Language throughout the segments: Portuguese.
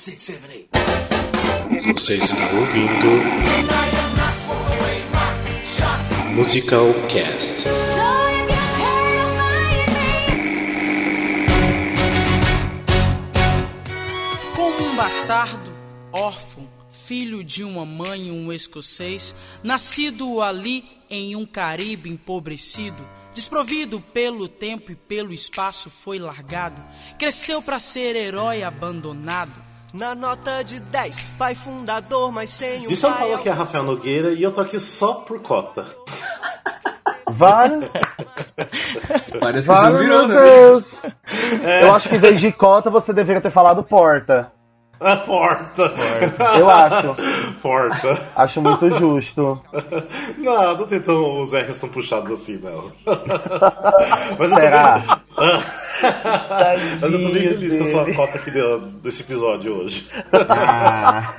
six, seven, eight. Você está ouvindo Musical Cast. Como um bastardo, órfão, filho de uma mãe e um escocês, nascido ali em um Caribe empobrecido, desprovido pelo tempo e pelo espaço, foi largado, cresceu para ser herói abandonado. Na nota de 10, pai fundador, mas sem o De São pai Paulo aqui é Rafael Nogueira e eu tô aqui só por cota. Vale, Parece que vale, virou, meu né? Deus. Eu acho que em vez de cota você deveria ter falado porta. A porta. Eu acho. Porta. Acho muito justo. Não, não tem tão, os R's tão puxados assim, não. Mas eu tô Será? bem, mas eu tô bem feliz com a sua dele. cota aqui de- desse episódio hoje. Ah.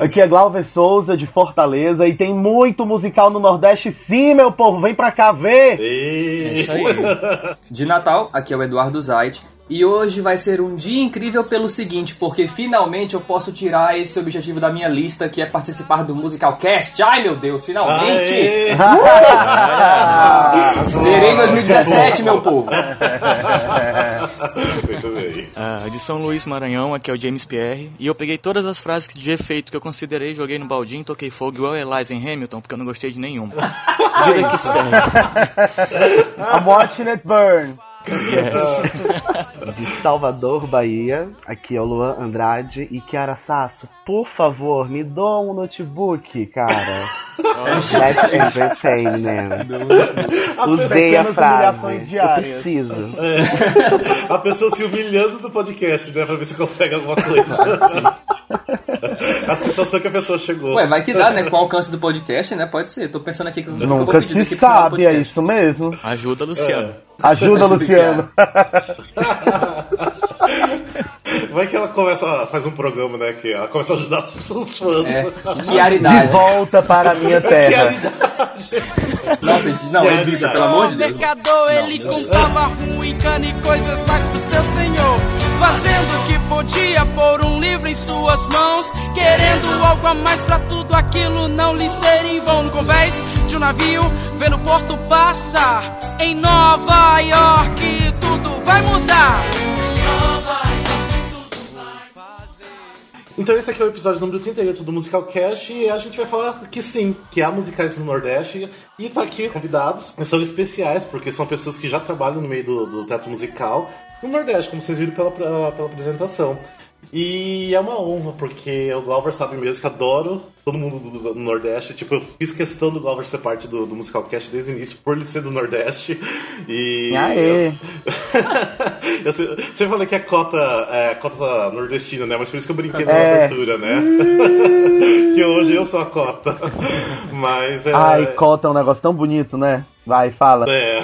Aqui é Glauber Souza, de Fortaleza, e tem muito musical no Nordeste, sim, meu povo. Vem pra cá ver. E... É isso aí. De Natal, aqui é o Eduardo Zait. E hoje vai ser um dia incrível pelo seguinte, porque finalmente eu posso tirar esse objetivo da minha lista, que é participar do Musical Cast. Ai meu Deus, finalmente! Aê! Zerei em 2017, meu povo! Muito bem. Ah, de São Luís, Maranhão, aqui é o James Pierre. E eu peguei todas as frases de efeito que eu considerei, joguei no baldinho, toquei fogo igual Eliza em Hamilton, porque eu não gostei de nenhuma. Vida que segue. I'm watching it burn. Yes. De Salvador, Bahia, aqui é o Luan Andrade e Kiara Sasso, por favor, me dá um notebook, cara. Let's entertain, né? Usei a Pequenas frase. humilhações Eu preciso. A pessoa se humilhando do podcast, né? Pra ver se consegue alguma coisa. a situação que a pessoa chegou. Ué, vai que dá, né? Com o alcance do podcast, né? Pode ser. Tô pensando aqui que eu Nunca se sabe, é isso mesmo. Ajuda, Luciano. Ajuda, Luciano. Vai que ela começa, faz um programa, né? Que ela começa a ajudar os, fãs. É, que De volta para a minha terra. Nossa, não, Edita, pelo amor de O Deus. mercador, ele comprava ruim, cana e coisas mais pro seu senhor. Fazendo o que podia, pôr um livro em suas mãos. Querendo algo a mais pra tudo aquilo não lhe ser em vão. No convés de um navio, vendo o porto passar. Em Nova York, tudo vai mudar. Então esse aqui é o episódio número 38 do Musical Cast e a gente vai falar que sim, que há musicais no Nordeste e tá aqui convidados, são especiais, porque são pessoas que já trabalham no meio do, do teatro musical no Nordeste, como vocês viram pela, pela, pela apresentação. E é uma honra, porque o Glauber sabe mesmo que adoro todo mundo do, do- do Nordeste. Tipo, eu fiz questão do Glauber ser parte do, do Musical Cast desde o início, por ele ser do Nordeste. E. Aê. Eu se- sempre falei que é cota, é cota nordestina, né? Mas por isso que eu brinquei na É. abertura, né? que hoje eu sou a cota. Mas é. Ai, cota é um negócio tão bonito, né? Vai, fala. É.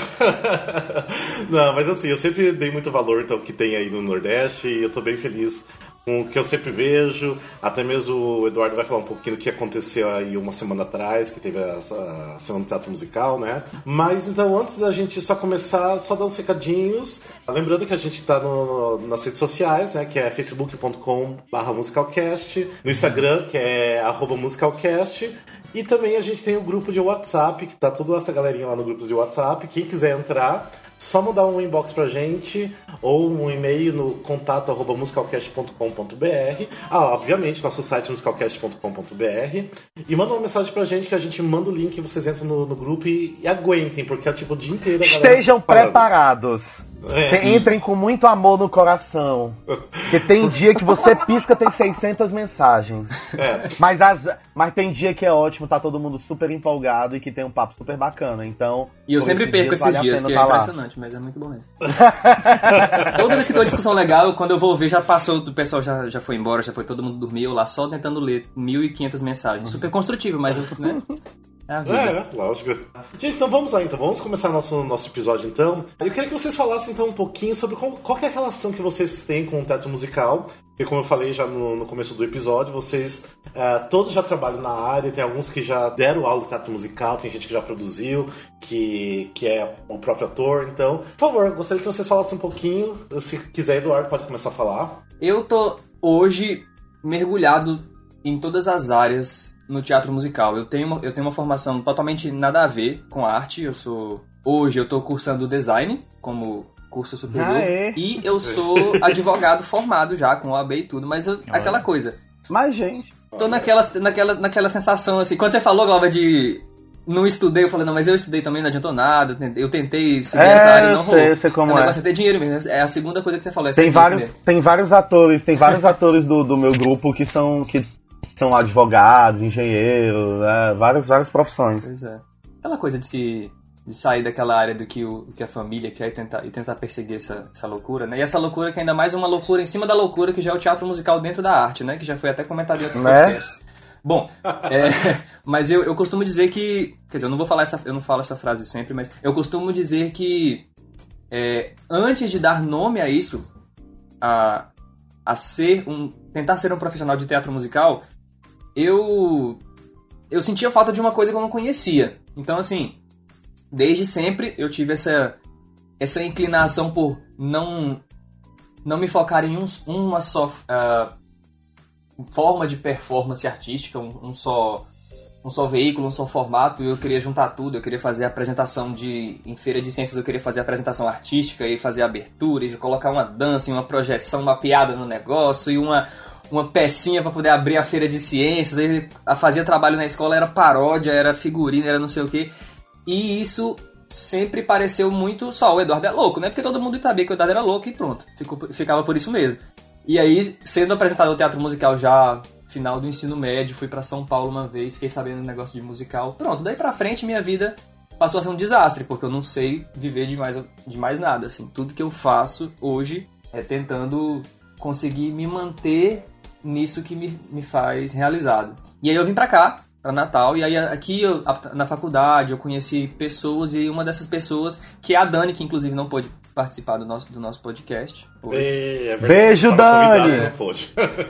Não, mas assim, eu sempre dei muito valor então, que tem aí no Nordeste e eu tô bem feliz o que eu sempre vejo. Até mesmo o Eduardo vai falar um pouquinho do que aconteceu aí uma semana atrás, que teve essa Semana do Teatro Musical, né? Mas então, antes da gente só começar, só dar uns recadinhos. Lembrando que a gente tá no- nas redes sociais, né? Que é facebook.com.br musicalcast, no Instagram, que é arroba musicalcast. E também a gente tem o grupo de WhatsApp, que tá toda essa galerinha lá no grupo de WhatsApp. Quem quiser entrar, só mandar um inbox pra gente ou um e-mail no contato arroba musicalcast.com.br. Ah, obviamente, nosso site é musicalcast.com.br. E manda uma mensagem pra gente que a gente manda o link, vocês entram no, no grupo e, e aguentem, porque é tipo o dia inteiro Estejam preparados. É. Entrem com muito amor no coração. Porque tem dia que você pisca, tem 600 mensagens. É. Mas, as, mas tem dia que é ótimo, tá todo mundo super empolgado e que tem um papo super bacana. Então. E eu sempre perco esses vale dias, que é tá lá. Impressionante, mas é muito bom mesmo. Toda vez que tem uma discussão legal, quando eu vou ver, já passou, o pessoal já, já foi embora, já foi todo mundo dormir, eu lá só tentando ler 1.500 mensagens. Super construtivo, mas eu, né? É vida. É, lógico. Gente, então vamos lá, então. Vamos começar nosso, nosso episódio, então. Eu queria que vocês falassem, então, um pouquinho sobre qual, qual que é a relação que vocês têm com o teatro musical. Porque, como eu falei já no, no começo do episódio, vocês eh, todos já trabalham na área. Tem alguns que já deram aula de teatro musical, tem gente que já produziu, que, que é o próprio ator. Então, por favor, gostaria que vocês falassem um pouquinho. Se quiser, Eduardo, pode começar a falar. Eu tô hoje mergulhado em todas as áreas no teatro musical. Eu tenho uma, eu tenho uma formação totalmente nada a ver com arte. Eu sou hoje eu tô cursando design como curso superior Ah, é? e eu sou advogado formado já com OAB e tudo, mas eu- aquela coisa. Mas, gente, Tô naquela, naquela, naquela sensação assim. Quando você falou, Glauber, de não estudei, eu falei, não, mas eu estudei também, não adiantou nada. eu tentei- seguir É, essa área e não sei, rolou. eu sei como o é. negócio é ter dinheiro mesmo. É a segunda coisa que você falou. É tem vários, tem vários atores, tem vários atores do, do meu grupo que são, que são advogados, engenheiros, né, várias, várias profissões. Pois é. Aquela coisa de se de sair daquela área do que, o, que a família quer e tentar, e tentar perseguir essa, essa loucura, né? E essa loucura que ainda mais é uma loucura em cima da loucura que já é o teatro musical dentro da arte, né? Que já foi até comentado em outros Né? podcasts. Bom, é, mas eu, eu costumo dizer que. Quer dizer, eu não vou falar essa. Eu não falo essa frase sempre, mas eu costumo dizer que é, antes de dar nome a isso, a, a ser um. tentar ser um profissional de teatro musical, eu. Eu sentia falta de uma coisa que eu não conhecia. Então, assim, desde sempre eu tive essa, essa inclinação por não, não me focar em um, uma só ah, forma de performance artística, um, um só um só veículo, um só formato, eu queria juntar tudo, eu queria fazer apresentação de em feira de ciências, eu queria fazer apresentação artística e fazer abertura, e colocar uma dança, e uma projeção, uma piada no negócio e uma uma pecinha para poder abrir a feira de ciências, a fazia trabalho na escola era paródia, era figurino, era não sei o quê. E isso sempre pareceu muito só o Eduardo é louco, né? Porque todo mundo sabia que o Eduardo era louco e pronto, ficou, ficava por isso mesmo. E aí, sendo apresentador do teatro musical já final do ensino médio, fui pra São Paulo uma vez, fiquei sabendo do negócio de musical. Pronto, daí pra frente minha vida passou a ser um desastre, porque eu não sei viver de mais, de mais nada, assim. Tudo que eu faço hoje é tentando conseguir me manter nisso que me, me faz realizado. E aí eu vim pra cá, pra Natal, e aí aqui eu, na faculdade eu conheci pessoas, e uma dessas pessoas, que é a Dani, que inclusive não pôde participar do nosso, do nosso podcast. É Beijo, Dani!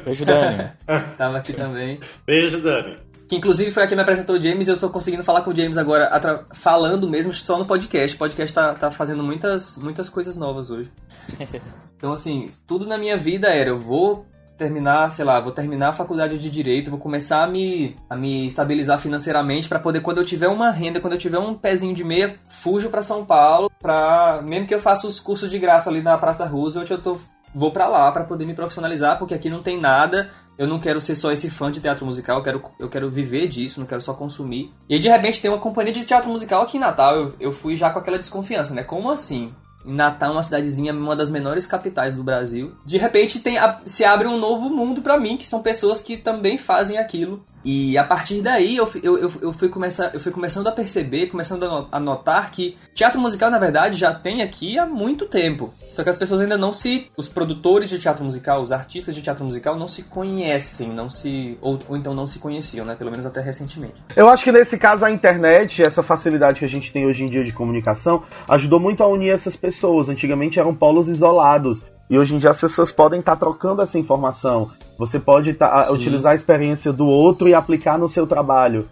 Beijo, Dani. Tava aqui também. Beijo, Dani. Que inclusive foi a que me apresentou o James e eu tô conseguindo falar com o James agora, falando mesmo só no podcast. O podcast tá, tá fazendo muitas, muitas coisas novas hoje. Então, assim, tudo na minha vida era: eu vou terminar, sei lá, vou terminar a faculdade de direito, vou começar a me, a me estabilizar financeiramente pra poder, quando eu tiver uma renda, quando eu tiver um pezinho de meia, fujo pra São Paulo, pra. Mesmo que eu faça os cursos de graça ali na Praça Roosevelt, eu tô. Vou pra lá pra poder me profissionalizar, porque aqui não tem nada. Eu não quero ser só esse fã de teatro musical, eu quero, eu quero viver disso, não quero só consumir. E de repente, tem uma companhia de teatro musical aqui em Natal. Eu, eu fui já com aquela desconfiança, né? Como assim? Natal, uma cidadezinha, uma das menores capitais do Brasil. De repente, tem a- se abre um novo mundo pra mim, que são pessoas que também fazem aquilo. E a partir daí, eu, eu, eu, eu, fui, começar, eu fui começando a perceber, começando a notar que teatro musical, na verdade, já tem aqui há muito tempo. Só que as pessoas ainda não se... Os produtores de teatro musical, os artistas de teatro musical não se conhecem, não se... Ou, ou então não se conheciam, né? Pelo menos até recentemente. Eu acho que nesse caso a internet, essa facilidade que a gente tem hoje em dia de comunicação, ajudou muito a unir essas pessoas. Antigamente eram polos isolados. E hoje em dia as pessoas podem estar trocando essa informação. Você pode tá- utilizar a experiência do outro e aplicar no seu trabalho.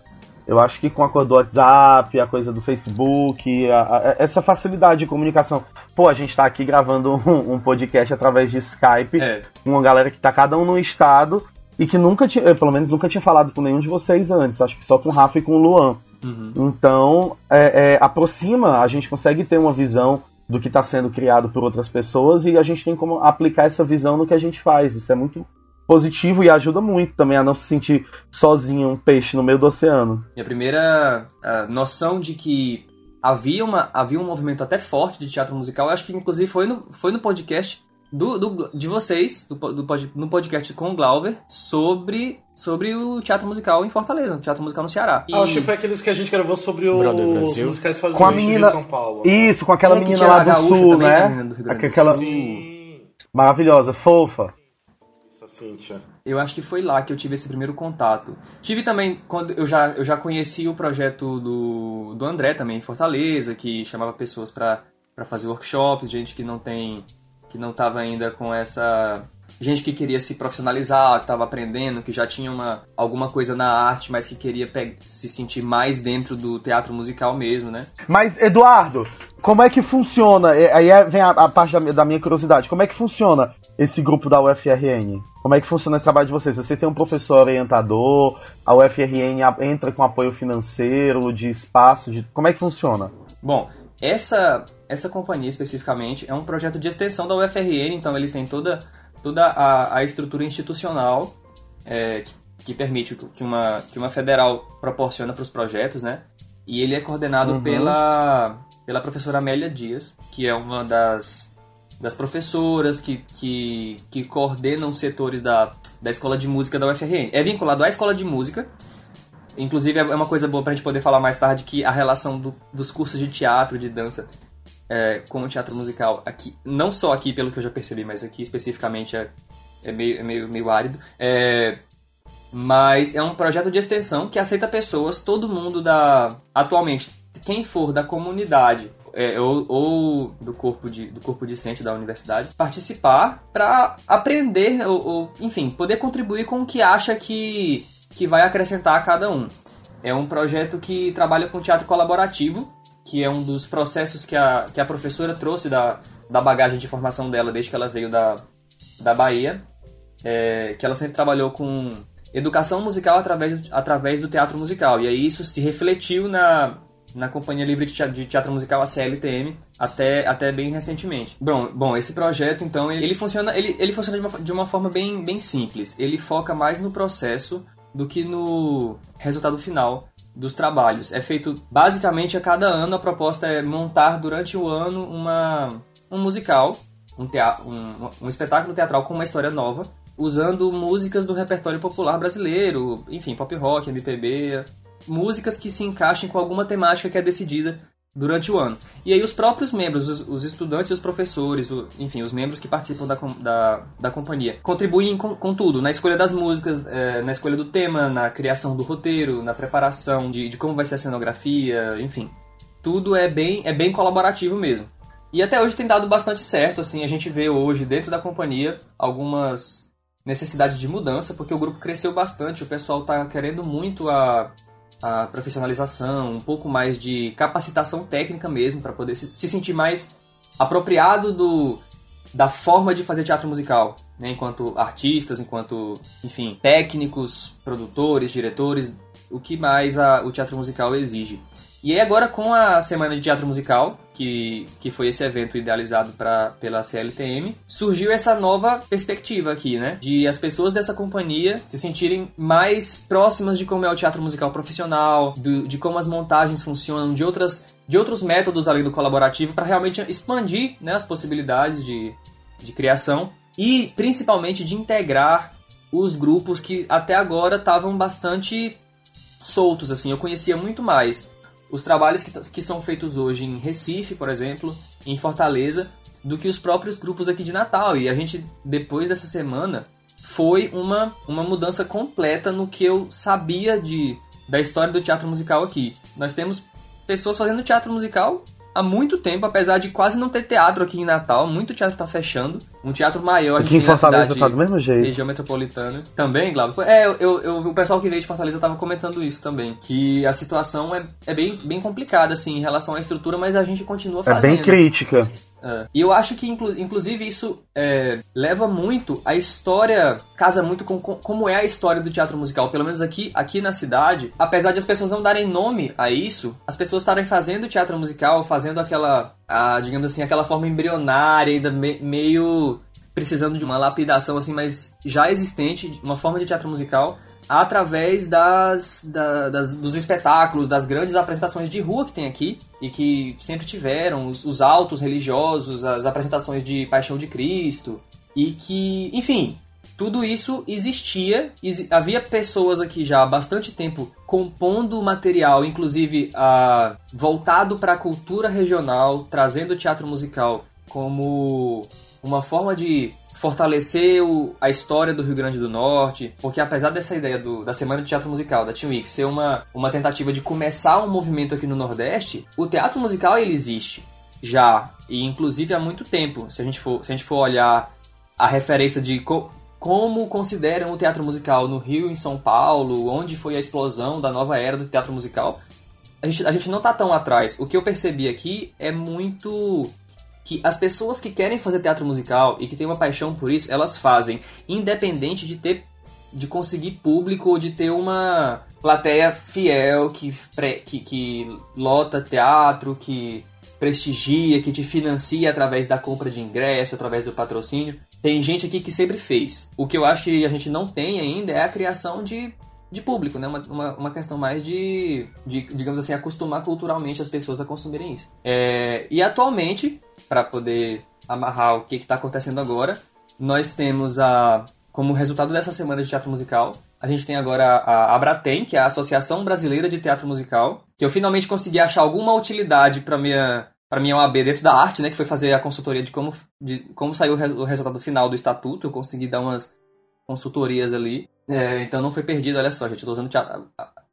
Eu acho que com a coisa do WhatsApp, a coisa do Facebook, a- a- essa facilidade de comunicação. Pô, a gente tá aqui gravando um, um podcast através de Skype É, com uma galera que tá cada um num estado e que nunca tinha, eh, pelo menos nunca tinha falado com nenhum de vocês antes, acho que só com o Rafa e com o Luan. uhum. Então, é, é, aproxima, a gente consegue ter uma visão do que está sendo criado por outras pessoas e a gente tem como aplicar essa visão no que a gente faz. Isso é muito positivo e ajuda muito também a não se sentir sozinho, um peixe no meio do oceano. Minha primeira noção de que havia, uma, havia um movimento até forte de teatro musical, eu acho que inclusive foi no, foi no podcast do, do- de vocês, do, do no podcast com o Glauber, sobre, sobre o teatro musical em Fortaleza, o teatro musical no Ceará. E- Ah, acho que foi aqueles que a gente gravou sobre o- os Brasil. musicais Com a famosos de menina- São Paulo. Isso, com aquela É, que menina lá do gaúcha sul, também, né? menina do Aquela Sim. maravilhosa, fofa. Cíntia? Eu acho que foi lá que eu tive esse primeiro contato. Tive também, quando eu já, eu já conheci o projeto do, do André também em Fortaleza, que chamava pessoas para fazer workshops, gente que não tem que não estava ainda com essa gente que queria se profissionalizar, que estava aprendendo, que já tinha uma, alguma coisa na arte, mas que queria se sentir mais dentro do teatro musical mesmo, né? Mas, Eduardo, como é que funciona? Aí é, vem a, a parte da, da, minha curiosidade. Como é que funciona esse grupo da UFRN? Como é que funciona esse trabalho de vocês? Vocês têm um professor orientador, a UFRN entra com apoio financeiro, de espaço, de... como é que funciona? Bom, essa, essa companhia especificamente é um projeto de extensão da UFRN, então ele tem toda toda a, a estrutura institucional é, que, que, permite que uma, que uma federal proporciona para os projetos, né? E ele é coordenado uhum. pela, pela professora Amélia Dias, que é uma das, das professoras que, que, que coordenam setores da, da Escola de Música da UFRN. É vinculado à Escola de Música, Inclusive, é uma coisa boa para a gente poder falar mais tarde que a relação do, dos cursos de teatro, de dança, é, com o teatro musical aqui, não só aqui pelo que eu já percebi, mas aqui especificamente é, é meio, é meio, meio árido. É, mas é um projeto de extensão que aceita pessoas, todo mundo da. Atualmente, quem for da comunidade é, ou, ou, do corpo de do corpo discente da universidade participar para aprender ou, ou, enfim poder contribuir com o que acha que que vai acrescentar a cada um é um projeto que trabalha com teatro colaborativo que é um dos processos que a, que a professora trouxe da, da bagagem de formação dela desde que ela veio da, da Bahia, é, que ela sempre trabalhou com educação musical através, através do teatro musical. E aí isso se refletiu na, na Companhia Livre de Teatro, de teatro Musical, a CLTM, até, até bem recentemente. Bom, bom esse projeto, então, ele, ele funciona, ele, ele funciona de, uma, de uma forma bem, bem simples. Ele foca mais no processo do que no resultado final dos trabalhos. É feito basicamente a cada ano. A proposta é montar durante o ano uma, um musical, um, teatro, um, um espetáculo teatral com uma história nova, usando músicas do repertório popular brasileiro, enfim, pop rock, MPB, músicas que se encaixem com alguma temática que é decidida durante o ano. E aí os próprios membros, os, os estudantes e os professores, o, enfim, os membros que participam da, da, da companhia, contribuem com, com tudo, na escolha das músicas, é, na escolha do tema, na criação do roteiro, na preparação de, de como vai ser a cenografia, enfim. Tudo é bem, é bem colaborativo mesmo. E até hoje tem dado bastante certo, assim, a gente vê hoje dentro da companhia algumas necessidades de mudança, porque o grupo cresceu bastante, o pessoal está querendo muito a a profissionalização, um pouco mais de capacitação técnica mesmo, para poder se, se, sentir mais apropriado do, da forma de fazer teatro musical, né? enquanto artistas, enquanto, enfim, técnicos, produtores, diretores, o que mais a, o teatro musical exige. E aí agora com a Semana de Teatro Musical, que, que foi esse evento idealizado pra, pela CLTM, surgiu essa nova perspectiva aqui, né? De as pessoas dessa companhia se sentirem mais próximas de como é o teatro musical profissional, do, de como as montagens funcionam, de, outras, de outros métodos além do colaborativo, para realmente expandir né, as possibilidades de, de criação e principalmente de integrar os grupos que até agora estavam bastante soltos, assim. Eu conhecia muito mais os trabalhos que, que são feitos hoje em Recife, por exemplo, em Fortaleza, do que os próprios grupos aqui de Natal. E a gente, depois dessa semana, foi uma, uma mudança completa no que eu sabia de, da história do teatro musical aqui. Nós temos pessoas fazendo teatro musical há muito tempo, apesar de quase não ter teatro aqui em Natal, muito teatro tá fechando. Um teatro maior aqui em Fortaleza tá do mesmo jeito. Região metropolitana. Também, Glauco? É, eu, eu, o pessoal que veio de Fortaleza tava comentando isso também, que a situação é, é bem, bem complicada assim em relação à estrutura, mas a gente continua fazendo. É bem crítica. É. E eu acho que, inclusive, isso é, leva muito a história, casa muito com, com, como é a história do teatro musical. Pelo menos aqui, aqui na cidade, apesar de as pessoas não darem nome a isso, as pessoas estarem fazendo teatro musical, fazendo aquela, a, digamos assim, aquela forma embrionária, ainda me, meio precisando de uma lapidação, assim, mas já existente, uma forma de teatro musical através das, da, das, dos espetáculos, das grandes apresentações de rua que tem aqui e que sempre tiveram, os, os altos religiosos, as apresentações de Paixão de Cristo e que, enfim, tudo isso existia, havia pessoas aqui já há bastante tempo compondo material, inclusive uh, voltado para a cultura regional, trazendo o teatro musical como uma forma de fortalecer o, a história do Rio Grande do Norte, porque apesar dessa ideia do, da Semana de Teatro Musical, da Team Week, ser uma, uma tentativa de começar um movimento aqui no Nordeste, o teatro musical ele existe já, e inclusive há muito tempo. Se a gente for, se a gente for olhar a referência de co como consideram o teatro musical no Rio, em São Paulo, onde foi a explosão da nova era do teatro musical, a gente, a gente não tá tão atrás. O que eu percebi aqui é muito que as pessoas que querem fazer teatro musical e que têm uma paixão por isso, elas fazem, independente de ter de conseguir público ou de ter uma plateia fiel que, que, que lota teatro, que prestigia, que te financia através da compra de ingresso, através do patrocínio. Tem gente aqui que sempre fez. O que eu acho que a gente não tem ainda é a criação de de público, né? Uma, uma, uma questão mais de, de, digamos assim, acostumar culturalmente as pessoas a consumirem isso. É, e atualmente, para poder amarrar o que está acontecendo agora, nós temos a como resultado dessa semana de teatro musical, a gente tem agora a Abratem, que é a Associação Brasileira de Teatro Musical, que eu finalmente consegui achar alguma utilidade para minha para minha OAB dentro da arte, né, que foi fazer a consultoria de como, de como saiu o resultado final do estatuto. Eu consegui dar umas consultorias ali. É, então não foi perdido, olha só, gente. Eu tô usando teatro,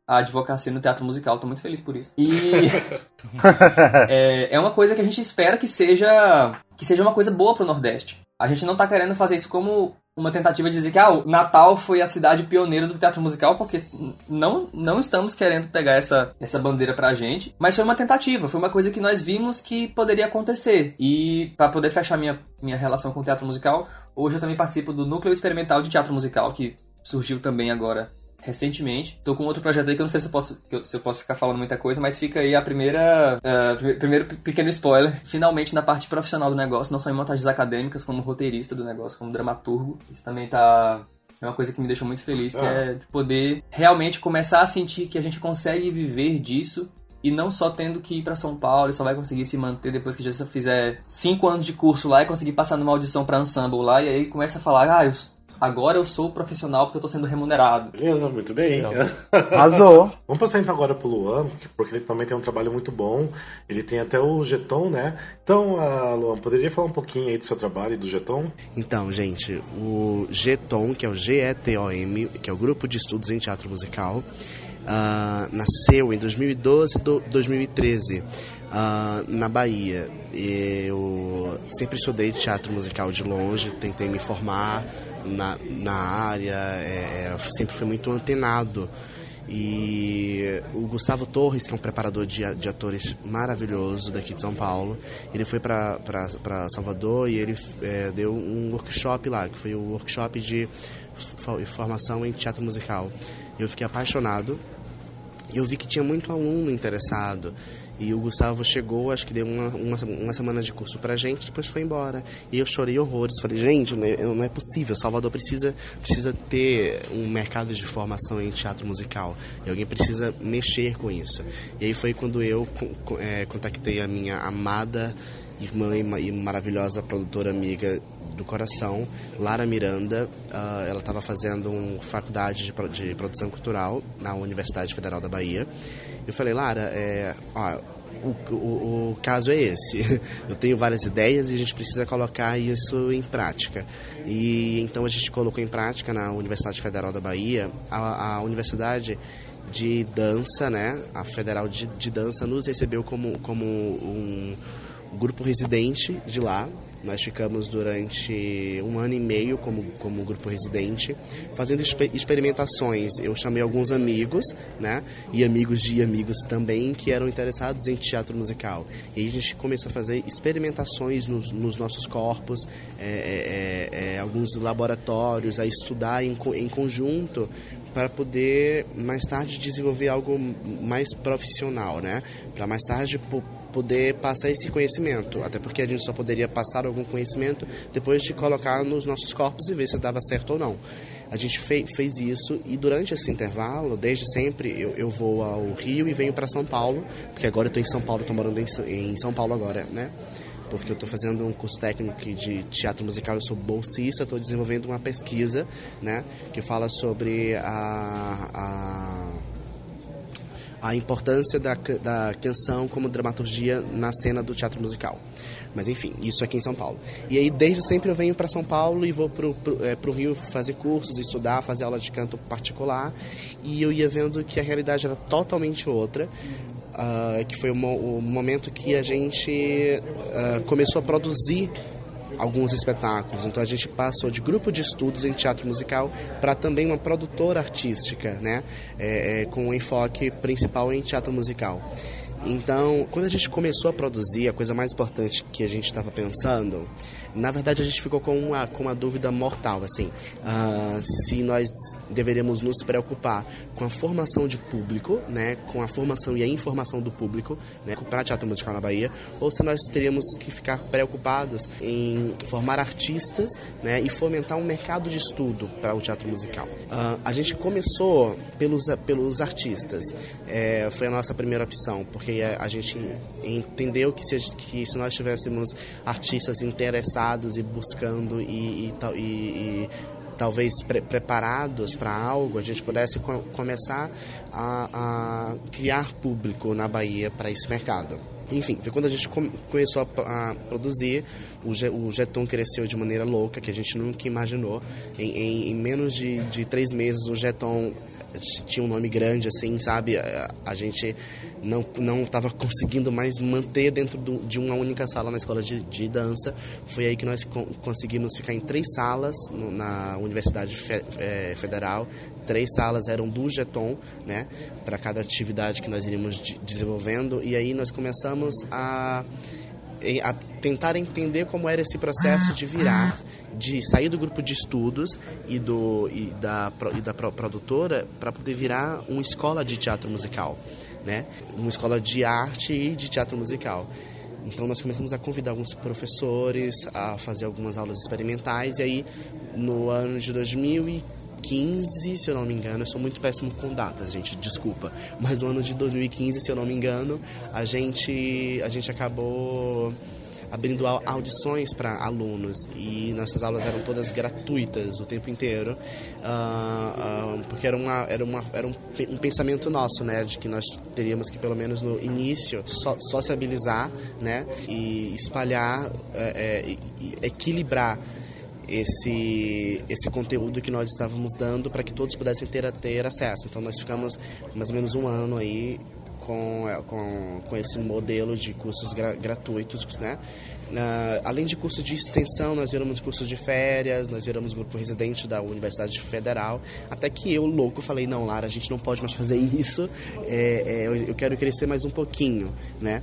a advocacia no teatro musical, tô muito feliz por isso. E é, é uma coisa que a gente espera que seja que seja uma coisa boa pro Nordeste. A gente não tá querendo fazer isso como uma tentativa de dizer que ah, o Natal foi a cidade pioneira do teatro musical, porque não, não estamos querendo pegar essa, essa bandeira pra gente, mas foi uma tentativa, foi uma coisa que nós vimos que poderia acontecer. E para poder fechar minha, minha relação com o teatro musical, hoje eu também participo do Núcleo Experimental de Teatro Musical, que surgiu também agora recentemente. Tô com outro projeto aí que eu não sei se eu posso, se eu posso ficar falando muita coisa, mas fica aí a primeira. Uh, primeiro pequeno spoiler. Finalmente na parte profissional do negócio, não só em montagens acadêmicas, como roteirista do negócio, como dramaturgo. Isso também tá. É uma coisa que me deixou muito feliz, que ah. é de poder realmente começar a sentir que a gente consegue viver disso e não só tendo que ir para São Paulo e só vai conseguir se manter depois que já fizer cinco anos de curso lá e conseguir passar numa audição para ensemble lá e aí começa a falar, ah, eu agora eu sou profissional porque eu tô sendo remunerado. Beleza, muito bem. Arrasou. Vamos passar então agora pro Luan, porque ele também tem um trabalho muito bom. Ele tem até o Geton, né? Então, uh, Luan, poderia falar um pouquinho aí do seu trabalho e do Geton? Então, gente, o Geton, que é o GETOM, que é o Grupo de Estudos em Teatro Musical, uh, nasceu em 2012 e 2013. Uh, na Bahia. Eu sempre estudei teatro musical de longe, tentei me formar, na, na área, é, é sempre foi muito antenado. E o Gustavo Torres, que é um preparador de, de atores maravilhoso daqui de São Paulo, ele foi para Salvador e ele é, deu um workshop lá, que foi o workshop de formação em teatro musical. Eu fiquei apaixonado e eu vi que tinha muito aluno interessado. E o Gustavo chegou, acho que deu uma, uma, uma, semana de curso pra gente, depois foi embora. E eu chorei horrores. Falei, gente, não é, não é possível. Salvador precisa, precisa ter um mercado de formação em teatro musical. E alguém precisa mexer com isso. E aí foi quando eu é, contactei a minha amada irmã e maravilhosa produtora amiga do coração, Lara Miranda. Uh, ela estava fazendo uma faculdade de, de produção cultural na Universidade Federal da Bahia. Eu falei, Lara, é, ó, o, o, o, caso é esse. Eu tenho várias ideias e a gente precisa colocar isso em prática. E então a gente colocou em prática na Universidade Federal da Bahia, a, a Universidade de Dança, né? A Federal de, de Dança nos recebeu como, como um grupo residente de lá, nós ficamos durante um ano e meio como, como grupo residente, fazendo experimentações. Eu chamei alguns amigos, né? E amigos de amigos também, que eram interessados em teatro musical. E a gente começou a fazer experimentações nos, nos nossos corpos, é, é, é, é alguns laboratórios, a estudar em, em conjunto para poder mais tarde desenvolver algo mais profissional, né? Para mais tarde poder passar esse conhecimento, até porque a gente só poderia passar algum conhecimento depois de colocar nos nossos corpos e ver se dava certo ou não. A gente fei, fez isso e durante esse intervalo, desde sempre, eu, eu vou ao Rio e venho para São Paulo, porque agora eu estou em São Paulo, estou morando em, em São Paulo agora, né? Porque eu estou fazendo um curso técnico de teatro musical, eu sou bolsista, estou desenvolvendo uma pesquisa, né? Que fala sobre a, a a importância da, da canção como dramaturgia na cena do teatro musical. Mas enfim, isso aqui em São Paulo. E aí, desde sempre eu venho para São Paulo e vou pro, é, pro Rio fazer cursos, estudar, fazer aula de canto particular. E eu ia vendo que a realidade era totalmente outra. Uh, que foi o, mo o, momento que a gente uh, começou a produzir alguns espetáculos. Então a gente passou de grupo de estudos em teatro musical para também uma produtora artística, né? É, é, com um enfoque principal em teatro musical. Então, quando a gente começou a produzir, a coisa mais importante que a gente estava pensando na verdade, a gente ficou com uma, com uma dúvida mortal, assim, uh, se nós deveríamos nos preocupar com a formação de público, né, com a formação e a informação do público, né, para teatro musical na Bahia, ou se nós teríamos que ficar preocupados em formar artistas, né, e fomentar um mercado de estudo para o teatro musical. Uh, a gente começou pelos, pelos artistas, é, foi a nossa primeira opção, porque a, a gente entendeu que se, que se nós tivéssemos artistas interessados e buscando e, e, e, e talvez pre preparados para algo, a gente pudesse co começar a, a, criar público na Bahia para esse mercado. Enfim, foi quando a gente começou a, a produzir, o, o Jeton cresceu de maneira louca, que a gente nunca imaginou. Em, em, em menos de, de três meses, o Jeton tinha um nome grande, assim, sabe? A, a gente não não estava conseguindo mais manter dentro do, de uma única sala na escola de, de dança. Foi aí que nós co conseguimos ficar em três salas no, na Universidade Fe, é, Federal. Três salas eram do Jeton, né? Para cada atividade que nós iríamos de, desenvolvendo. E aí nós começamos a a tentar entender como era esse processo de virar de sair do grupo de estudos e, do, e da, e da produtora para poder virar uma escola de teatro musical, né? Uma escola de arte e de teatro musical. Então nós começamos a convidar alguns professores a fazer algumas aulas experimentais e aí no ano de 2015, se eu não me engano, eu sou muito péssimo com datas, gente, desculpa, mas no ano de 2015, se eu não me engano, a gente a gente acabou abrindo audições para alunos. E nossas aulas eram todas gratuitas o tempo inteiro, uh, uh, porque era, uma, era, uma, era um, um, pensamento nosso, né, de que nós teríamos que pelo menos no início so, sociabilizar, né, e espalhar, é, é, equilibrar esse, esse conteúdo que nós estávamos dando para que todos pudessem ter, ter acesso. Então nós ficamos mais ou menos um ano aí com, é, com, com esse modelo de cursos gra, gratuitos, né? Uh, além de curso de extensão, nós viramos cursos de férias, nós viramos grupo residente da Universidade Federal, até que eu, louco, falei, não, Lara, a gente não pode mais fazer isso, é, é, eu, quero crescer mais um pouquinho, né?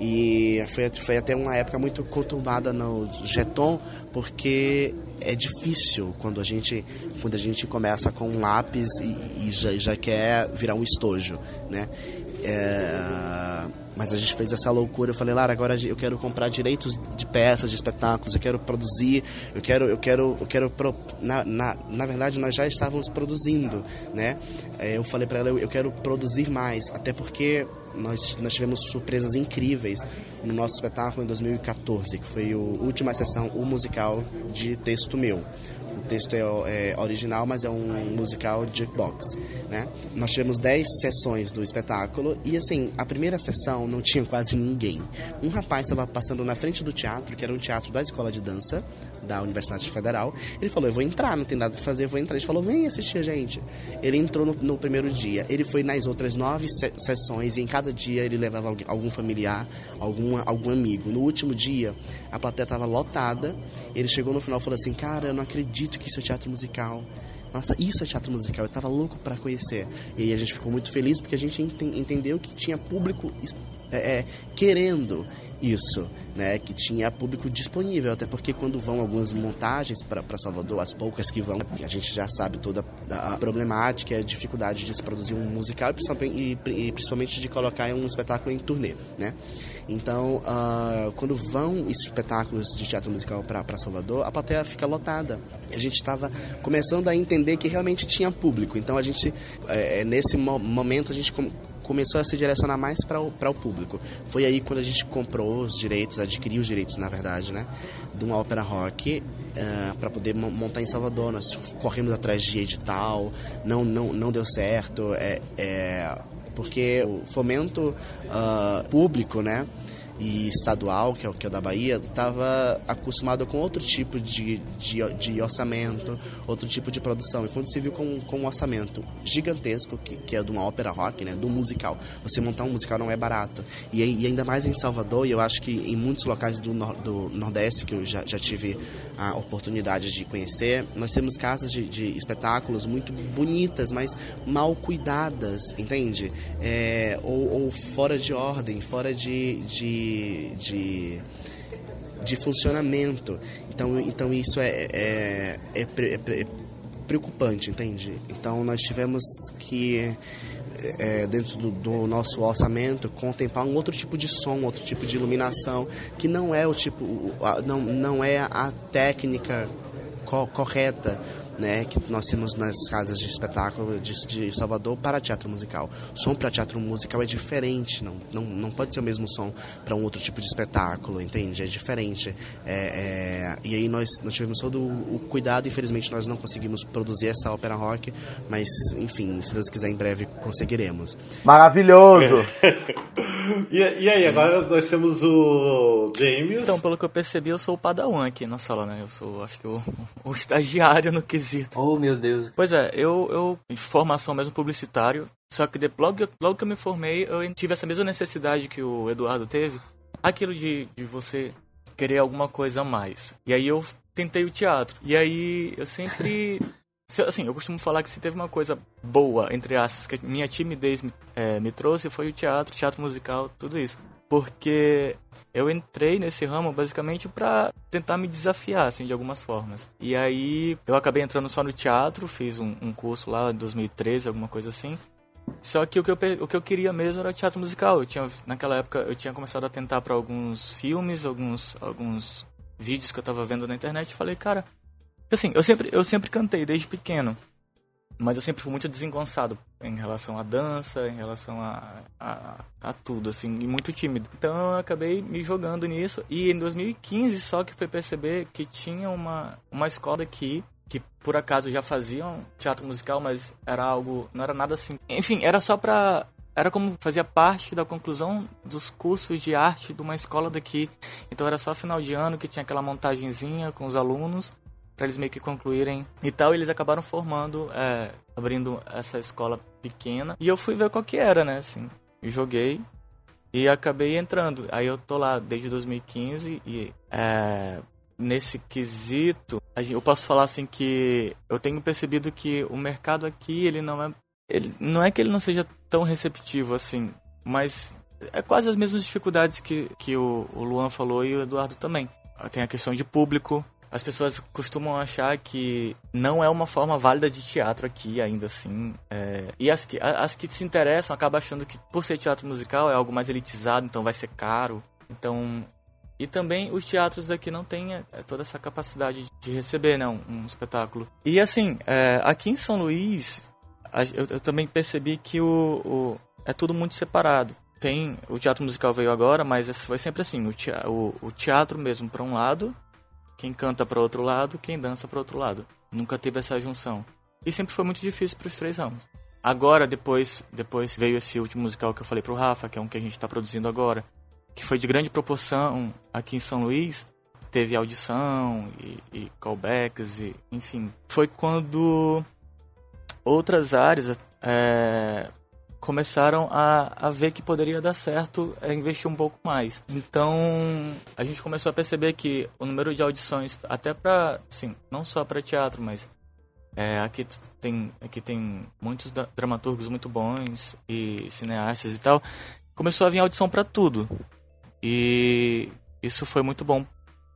E foi, foi até uma época muito conturbada no Jeton, porque é difícil quando a gente, quando a gente começa com um lápis e, e já, já quer virar um estojo, né? É, mas a gente fez essa loucura. Eu falei, Lara, agora eu quero comprar direitos de peças, de espetáculos, eu quero produzir, eu quero, eu quero, eu quero. Pro... Na, na, na verdade, nós já estávamos produzindo, né? É, eu falei para ela, eu quero produzir mais, até porque nós, nós tivemos surpresas incríveis no nosso espetáculo em 2014, que foi a última sessão, o musical de texto meu texto é, é, original, mas é um musical jukebox, né? Nós tivemos 10 sessões do espetáculo e, assim, a primeira sessão não tinha quase ninguém. Um rapaz estava passando na frente do teatro, que era um teatro da escola de dança da Universidade Federal. Ele falou, eu vou entrar, não tem nada para fazer, eu vou entrar. Ele falou, vem assistir a gente. Ele entrou no, no primeiro dia. Ele foi nas outras nove se sessões e em cada dia ele levava alguém, algum familiar, algum, algum amigo. No último dia, a plateia estava lotada. Ele chegou no final e falou assim, cara, eu não acredito que isso é teatro musical nossa, isso é teatro musical, eu tava louco para conhecer. E aí a gente ficou muito feliz porque a gente entendeu que tinha público é, é, querendo isso, né? Que tinha público disponível, até porque quando vão algumas montagens para Salvador, as poucas que vão, a gente já sabe toda a problemática, a dificuldade de se produzir um musical e, e principalmente de colocar um espetáculo em turnê, né? Então, uh, quando vão espetáculos de teatro musical para Salvador, a plateia fica lotada. A gente estava começando a entender que realmente tinha público. Então, a gente, é, nesse momento, a gente começou a se direcionar mais para o, o público. Foi aí quando a gente comprou os direitos, adquiriu os direitos, na verdade, né? De uma ópera rock uh, eh, para poder montar em Salvador. Nós corremos atrás de edital, não, não, não deu certo, é, é porque o fomento uh, público, né? E estadual, que é o que é o da Bahia, estava acostumado com outro tipo de, de, de, orçamento, outro tipo de produção. E quando se viu com, com um orçamento gigantesco, que, que é de uma ópera rock, né, do musical, você montar um musical não é barato. E, e ainda mais em Salvador, e eu acho que em muitos locais do, do Nordeste, que eu já, já tive a oportunidade de conhecer, nós temos casas de, de espetáculos muito bonitas, mas mal cuidadas, entende? É, ou, ou, fora de ordem, fora de, de, de, de funcionamento. Então, então isso é, é, é, é preocupante, entende? Então nós tivemos que é, dentro do, do, nosso orçamento contemplar um outro tipo de som, outro tipo de iluminação que não é o tipo, não, não é a técnica co correta né, que nós temos nas casas de espetáculo de, de Salvador para teatro musical. O som para teatro musical é diferente, não, não, não pode ser o mesmo som para um outro tipo de espetáculo, entende? É diferente. É, é, e aí nós, nós tivemos todo o, o cuidado, infelizmente nós não conseguimos produzir essa ópera rock, mas enfim, se Deus quiser, em breve conseguiremos. Maravilhoso! e, e aí, Sim. agora nós temos o James. Então, pelo que eu percebi, eu sou o padawan aqui na sala, né? Eu sou, acho que, o, o estagiário no que esquisito. Oh, meu Deus. Pois é, eu, eu em formação mesmo publicitário, só que de, logo, logo que eu me formei, eu tive essa mesma necessidade que o Eduardo teve, aquilo de, de você querer alguma coisa a mais. E aí eu tentei o teatro. E aí eu sempre assim, eu costumo falar que se teve uma coisa boa, entre aspas, que minha timidez me, é, me trouxe, foi o teatro, teatro musical, tudo isso porque eu entrei nesse ramo basicamente para tentar me desafiar, assim, de algumas formas. E aí eu acabei entrando só no teatro, fiz um, um curso lá em 2013, alguma coisa assim. Só que o que, eu, o que eu queria mesmo era teatro musical. Eu tinha, naquela época eu tinha começado a tentar para alguns filmes, alguns, alguns vídeos que eu tava vendo na internet e falei, cara, assim, eu sempre, eu sempre cantei desde pequeno. Mas eu sempre fui muito desengonçado em relação à dança, em relação a, a, a, tudo, assim, e muito tímido. Então eu acabei me jogando nisso. E em 2015 só que foi perceber que tinha uma, uma escola aqui que por acaso já faziam teatro musical, mas era algo, não era nada assim. Enfim, era só pra. Era como fazia parte da conclusão dos cursos de arte de uma escola daqui. Então era só final de ano que tinha aquela montagenzinha com os alunos para eles meio que concluírem e tal. E eles acabaram formando, é, abrindo essa escola pequena. E eu fui ver qual que era, né? Assim, joguei e acabei entrando. Aí eu tô lá desde 2015 e é, nesse quesito, eu posso falar assim que eu tenho percebido que o mercado aqui ele não é, ele não é que ele não seja tão receptivo assim, mas é quase as mesmas dificuldades que, que o, o Luan falou e o Eduardo também. Tem a questão de público, as pessoas costumam achar que não é uma forma válida de teatro aqui, ainda assim. É... E as que, as que se interessam acabam achando que, por ser teatro musical, é algo mais elitizado, então vai ser caro. Então. E também os teatros aqui não têm é, toda essa capacidade de receber né, um, espetáculo. E assim, é, aqui em São Luís, eu, eu também percebi que o, o, é tudo muito separado tem o teatro musical veio agora, mas foi sempre assim, o o, o teatro mesmo para um lado quem canta para outro lado, quem dança para outro lado. Nunca teve essa junção. E sempre foi muito difícil para os três ramos. Agora, depois, depois veio esse último musical que eu falei pro Rafa, que é um que a gente está produzindo agora, que foi de grande proporção aqui em São Luís. Teve audição e, e callbacks, e, enfim. Foi quando outras áreas é, começaram a, a ver que poderia dar certo é, investir um pouco mais. Então, a gente começou a perceber que o número de audições, até para, assim, não só para teatro, mas é, aqui tem aqui tem muitos dramaturgos muito bons e cineastas e tal, começou a vir audição para tudo. E isso foi muito bom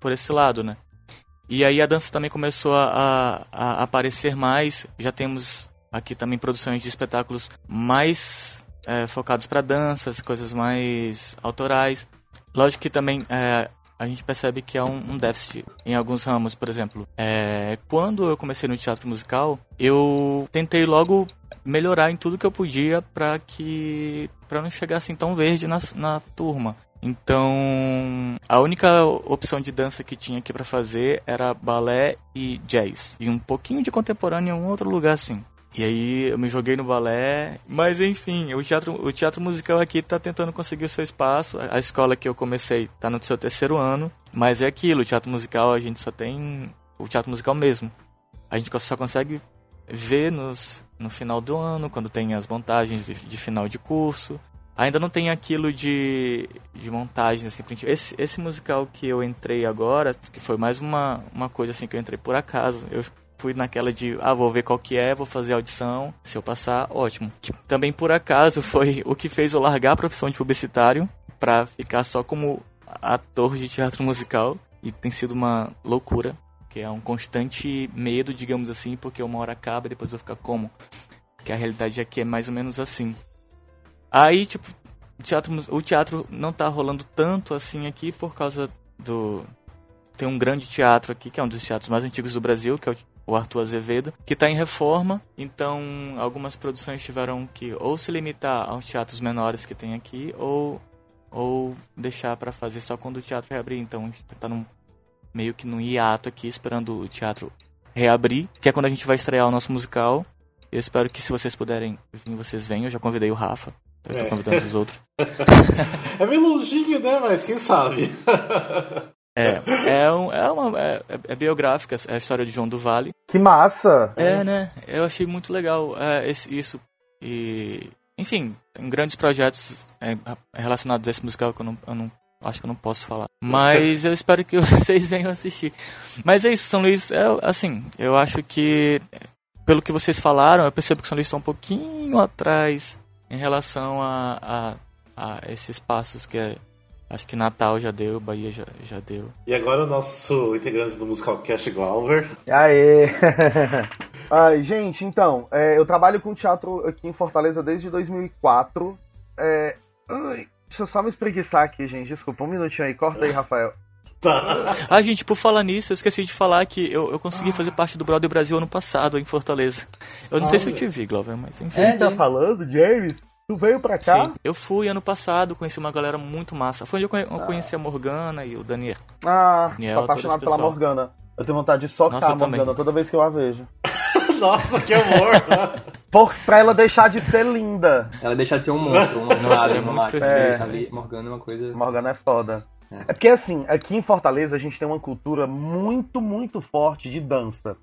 por esse lado, né? E aí a dança também começou a, a, a aparecer mais. Já temos aqui também produções de espetáculos mais é, focados para danças, coisas mais autorais. Lógico que também é, a gente percebe que há um, um, déficit em alguns ramos, por exemplo. É, quando eu comecei no teatro musical, eu tentei logo melhorar em tudo que eu podia para que para não chegar assim tão verde na, na turma. Então, a única opção de dança que tinha aqui para fazer era balé e jazz. E um pouquinho de contemporâneo em um outro lugar assim. E aí eu me joguei no balé, mas enfim, o teatro, o teatro musical aqui está tentando conseguir o seu espaço. A escola que eu comecei está no seu terceiro ano, mas é aquilo, o teatro musical a gente só tem o teatro musical mesmo. A gente só consegue ver nos, no final do ano, quando tem as montagens de, de final de curso. Ainda não tem aquilo de, de montagem, assim, esse, esse musical que eu entrei agora, que foi mais uma, uma coisa assim que eu entrei por acaso. Eu fui naquela de, ah, vou ver qual que é, vou fazer a audição, se eu passar, ótimo. Que também por acaso foi o que fez eu largar a profissão de publicitário para ficar só como ator de teatro musical e tem sido uma loucura, que é um constante medo, digamos assim, porque uma hora acaba e depois eu vou ficar como? Que a realidade aqui é mais ou menos assim. Aí, tipo, teatro, o teatro não tá rolando tanto assim aqui por causa do. Tem um grande teatro aqui, que é um dos teatros mais antigos do Brasil, que é o Arthur Azevedo, que está em reforma, então algumas produções tiveram que ou se limitar aos teatros menores que tem aqui, ou, ou deixar para fazer só quando o teatro reabrir. Então a gente tá num, meio que num hiato aqui, esperando o teatro reabrir, que é quando a gente vai estrear o nosso musical. Eu espero que se vocês puderem vir, vocês venham. Eu já convidei o Rafa. Eu estou é. convidando os outros. é meio longinho, né? Mas quem sabe? é, é, um, é uma. É, é, biográfica, é a história de João do Vale. Que massa! É, né? Eu achei muito legal é, esse, isso. E. Enfim, tem grandes projetos é, relacionados a esse musical que eu não, eu não acho que eu não posso falar. Mas eu espero que vocês venham assistir. Mas é isso, São Luís, é, assim, eu acho que, pelo que vocês falaram, eu percebo que São Luís está um pouquinho atrás em relação a, a, a esses passos que é, acho que Natal já deu, Bahia já, já deu. E agora o nosso integrante do musical Cash Glauber. Aê! Ai, gente, então, é, eu trabalho com teatro aqui em Fortaleza desde 2004. É... Ai, deixa eu só me espreguiçar aqui, gente. Desculpa, um minutinho aí. Corta aí, Rafael. Tá. Ah, gente, por falar nisso, eu esqueci de falar que eu, eu consegui ah. fazer parte do Brother Brasil ano passado, em Fortaleza. Eu não sei se eu te vi, Glover, mas enfim. É, tá falando, James? Tu veio pra cá? Sim, eu fui ano passado, conheci uma galera muito massa. Foi onde eu conheci a Morgana e o Daniel. Ah, Daniel, tô apaixonado pela Morgana. Eu tenho vontade de socar Nossa, a Morgana também. toda vez que eu a vejo. Nossa, que amor! Por, pra ela deixar de ser linda. Ela deixar de ser um monstro, uma Nossa, é muito perfeita. É. Morgana é uma coisa... Morgana é foda. É. é porque assim, aqui em Fortaleza a gente tem uma cultura muito, muito forte de dança.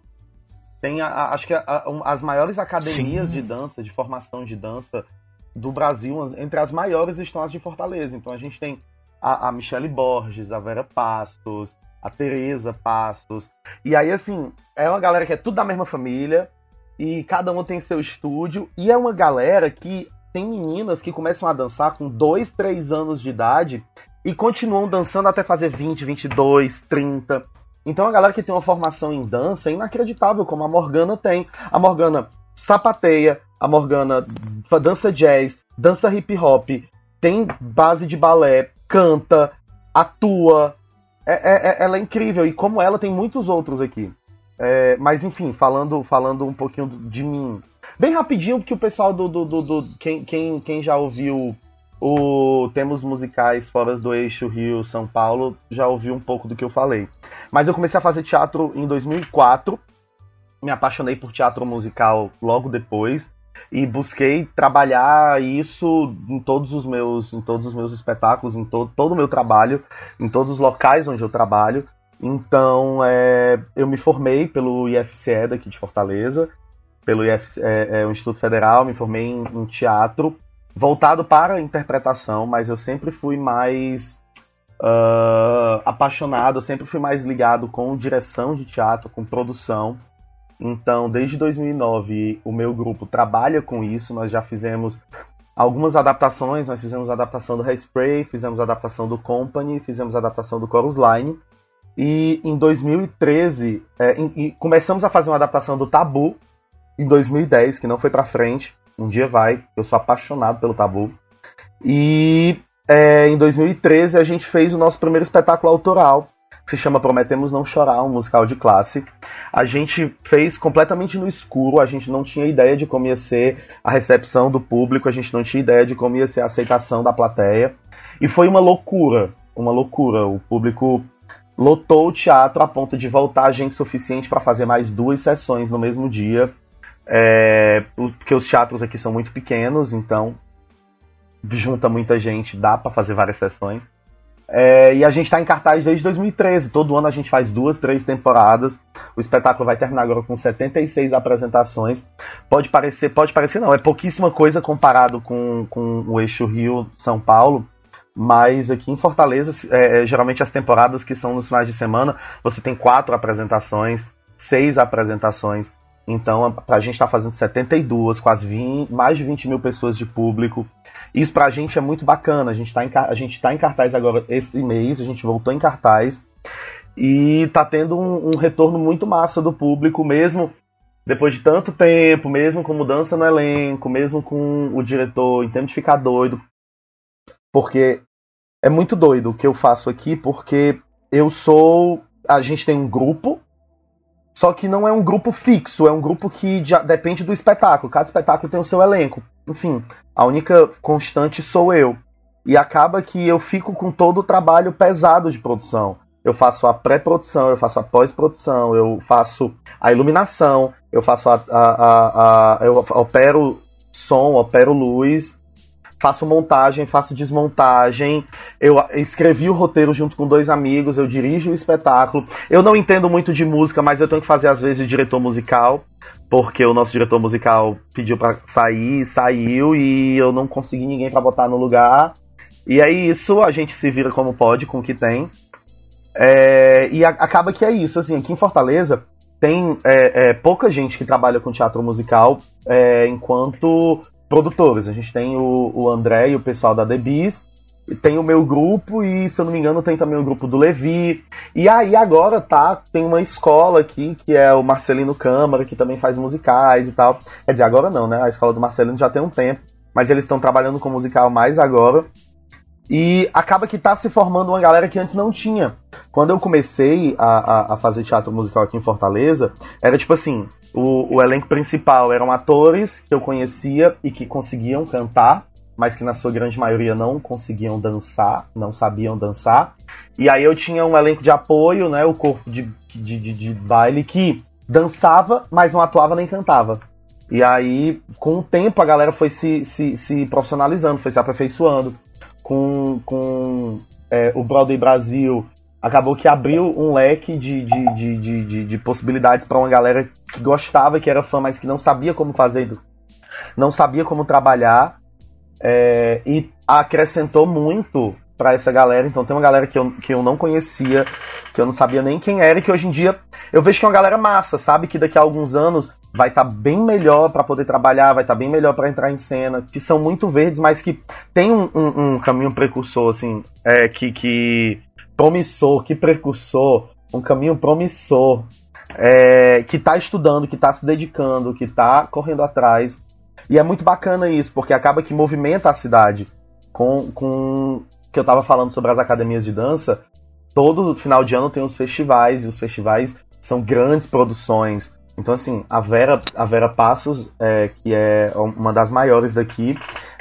Tem, a, a, acho que a, as maiores academias Sim. de dança, de formação de dança do Brasil, entre as maiores estão as de Fortaleza. Então a gente tem a, a Michele Borges, a Vera Pastos, a Tereza Pastos. E aí, assim, é uma galera que é tudo da mesma família e cada um tem seu estúdio. E é uma galera que tem meninas que começam a dançar com 2, 3 anos de idade e continuam dançando até fazer 20, 22, 30. Então a galera que tem uma formação em dança é inacreditável como a Morgana tem. A Morgana sapateia, a Morgana dança jazz, dança hip hop, tem base de balé, canta, atua. É, é, é, ela é incrível e como ela tem muitos outros aqui. É, mas enfim, falando, falando um pouquinho de mim. Bem rapidinho, porque o pessoal do. do, do, do quem, quem, quem já ouviu o Temos Musicais Fora do Eixo Rio-São Paulo já ouviu um pouco do que eu falei. Mas eu comecei a fazer teatro em 2004, me apaixonei por teatro musical logo depois e busquei trabalhar isso em todos os meus, em todos os meus espetáculos, em to todo o meu trabalho, em todos os locais onde eu trabalho. Então, é, eu me formei pelo IFCE daqui de Fortaleza, pelo IFCE, é, é, o Instituto Federal, me formei em, em teatro voltado para a interpretação, mas eu sempre fui mais uh, apaixonado, sempre fui mais ligado com direção de teatro, com produção. Então, desde 2009, o meu grupo trabalha com isso. Nós já fizemos algumas adaptações. Nós fizemos a adaptação do Hairspray, fizemos a adaptação do Company, fizemos a adaptação do Chorus Line. E em 2013, é, em, em, começamos a fazer uma adaptação do Tabu, em 2010, que não foi para frente. Um dia vai. Eu sou apaixonado pelo Tabu. E é, em 2013 a gente fez o nosso primeiro espetáculo autoral, que se chama Prometemos Não Chorar, um musical de classe. A gente fez completamente no escuro, a gente não tinha ideia de como ia ser a recepção do público, a gente não tinha ideia de como ia ser a aceitação da plateia. E foi uma loucura, uma loucura. O público lotou o teatro a ponto de voltar gente suficiente para fazer mais duas sessões no mesmo dia É, porque os teatros aqui são muito pequenos, então junta muita gente, dá para fazer várias sessões. É, e a gente está em cartaz desde 2013. Todo ano a gente faz duas, três temporadas. O espetáculo vai terminar agora com 76 apresentações. Pode parecer, pode parecer não, é pouquíssima coisa comparado com, com o eixo Rio-São Paulo. Mas aqui em Fortaleza, é, é, geralmente as temporadas que são nos finais de semana, você tem quatro apresentações, seis apresentações. Então a, a gente está fazendo 72, quase 20, mais de 20 mil pessoas de público. Isso pra gente é muito bacana. A gente tá em, a gente tá em cartaz agora esse mês, a gente voltou em cartaz. E tá tendo um, um retorno muito massa do público, mesmo depois de tanto tempo, mesmo com mudança no elenco, mesmo com o diretor em tempo de ficar doido. Porque é muito doido o que eu faço aqui, porque eu sou. A gente tem um grupo, só que não é um grupo fixo, é um grupo que depende do espetáculo. Cada espetáculo tem o seu elenco. Enfim, a única constante sou eu. E acaba que eu fico com todo o trabalho pesado de produção. Eu faço a pré-produção, eu faço a pós-produção, eu faço a iluminação, eu faço a, a, a, a, eu opero som, opero luz, faço montagem, faço desmontagem. Eu escrevi o roteiro junto com dois amigos, eu dirijo o espetáculo. Eu não entendo muito de música, mas eu tenho que fazer às vezes o diretor musical porque o nosso diretor musical pediu para sair, saiu e eu não consegui ninguém para botar no lugar. E aí isso a gente se vira como pode com o que tem. É, e a, acaba que é isso, assim, aqui em Fortaleza tem é, é, pouca gente que trabalha com teatro musical é, enquanto produtores. A gente tem o, o André e o pessoal da Bees, tem o meu grupo e, se eu não me engano, tem também o grupo do Levi. E aí agora tá, tem uma escola aqui, que é o Marcelino Câmara, que também faz musicais e tal. Quer dizer, agora não, né? A escola do Marcelino já tem um tempo, mas eles estão trabalhando com musical mais agora. E acaba que tá se formando uma galera que antes não tinha. Quando eu comecei a, a, a fazer teatro musical aqui em Fortaleza, era tipo assim: o, o elenco principal eram atores que eu conhecia e que conseguiam cantar mas que na sua grande maioria não conseguiam dançar, não sabiam dançar. E aí eu tinha um elenco de apoio, né, o corpo de, de, de, de baile que dançava, mas não atuava nem cantava. E aí, com o tempo, a galera foi se, se, se profissionalizando, foi se aperfeiçoando. Com, com é, o Broadway Brasil, acabou que abriu um leque de, de, de, de, de, de possibilidades para uma galera que gostava, que era fã, mas que não sabia como fazer, não sabia como trabalhar. É, e acrescentou muito para essa galera. Então tem uma galera que eu, que eu não conhecia, que eu não sabia nem quem era, e que hoje em dia eu vejo que é uma galera massa, sabe? Que daqui a alguns anos vai estar tá bem melhor para poder trabalhar, vai estar tá bem melhor para entrar em cena, que são muito verdes, mas que tem um, um, um caminho precursor, assim, é, que, que promissor, que precursor, um caminho promissor, é, que está estudando, que está se dedicando, que está correndo atrás e é muito bacana isso, porque acaba que movimenta a cidade. Com, com que eu estava falando sobre as academias de dança, todo final de ano tem os festivais, e os festivais são grandes produções. Então, assim, a Vera, a Vera Passos, é, que é uma das maiores daqui,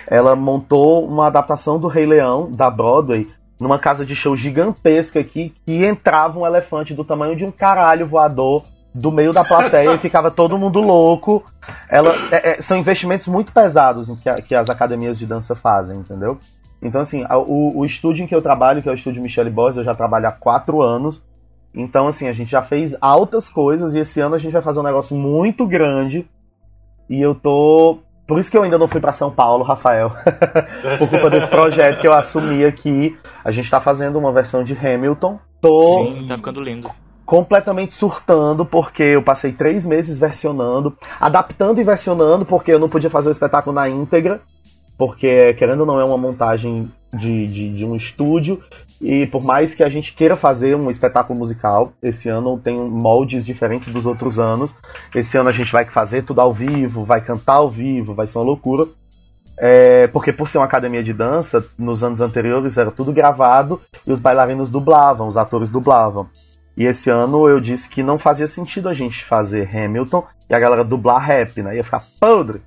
ela montou uma adaptação do Rei Leão, da Broadway, numa casa de show gigantesca aqui, que entrava um elefante do tamanho de um caralho voador do meio da plateia e ficava todo mundo louco. Ela, é, é, são investimentos muito pesados que, a, que, as academias de dança fazem, entendeu? Então, assim, a, o, o, estúdio em que eu trabalho, que é o estúdio Michelle Boss, eu já trabalho há quatro anos. Então, assim, a gente já fez altas coisas e esse ano a gente vai fazer um negócio muito grande. E eu tô. Por isso que eu ainda não fui para São Paulo, Rafael. Por culpa desse projeto que eu assumi aqui. A gente tá fazendo uma versão de Hamilton. Tô... Sim, tá ficando lindo completamente surtando, porque eu passei três meses versionando, adaptando e versionando, porque eu não podia fazer o espetáculo na íntegra, porque, querendo ou não, é uma montagem de, de, de, um estúdio, e por mais que a gente queira fazer um espetáculo musical, esse ano tem moldes diferentes dos outros anos. Esse ano a gente vai fazer tudo ao vivo, vai cantar ao vivo, vai ser uma loucura. É, porque por ser uma academia de dança, nos anos anteriores era tudo gravado e os bailarinos dublavam, os atores dublavam. E esse ano eu disse que não fazia sentido a gente fazer Hamilton e a galera dublar rap, né? Ia ficar podre.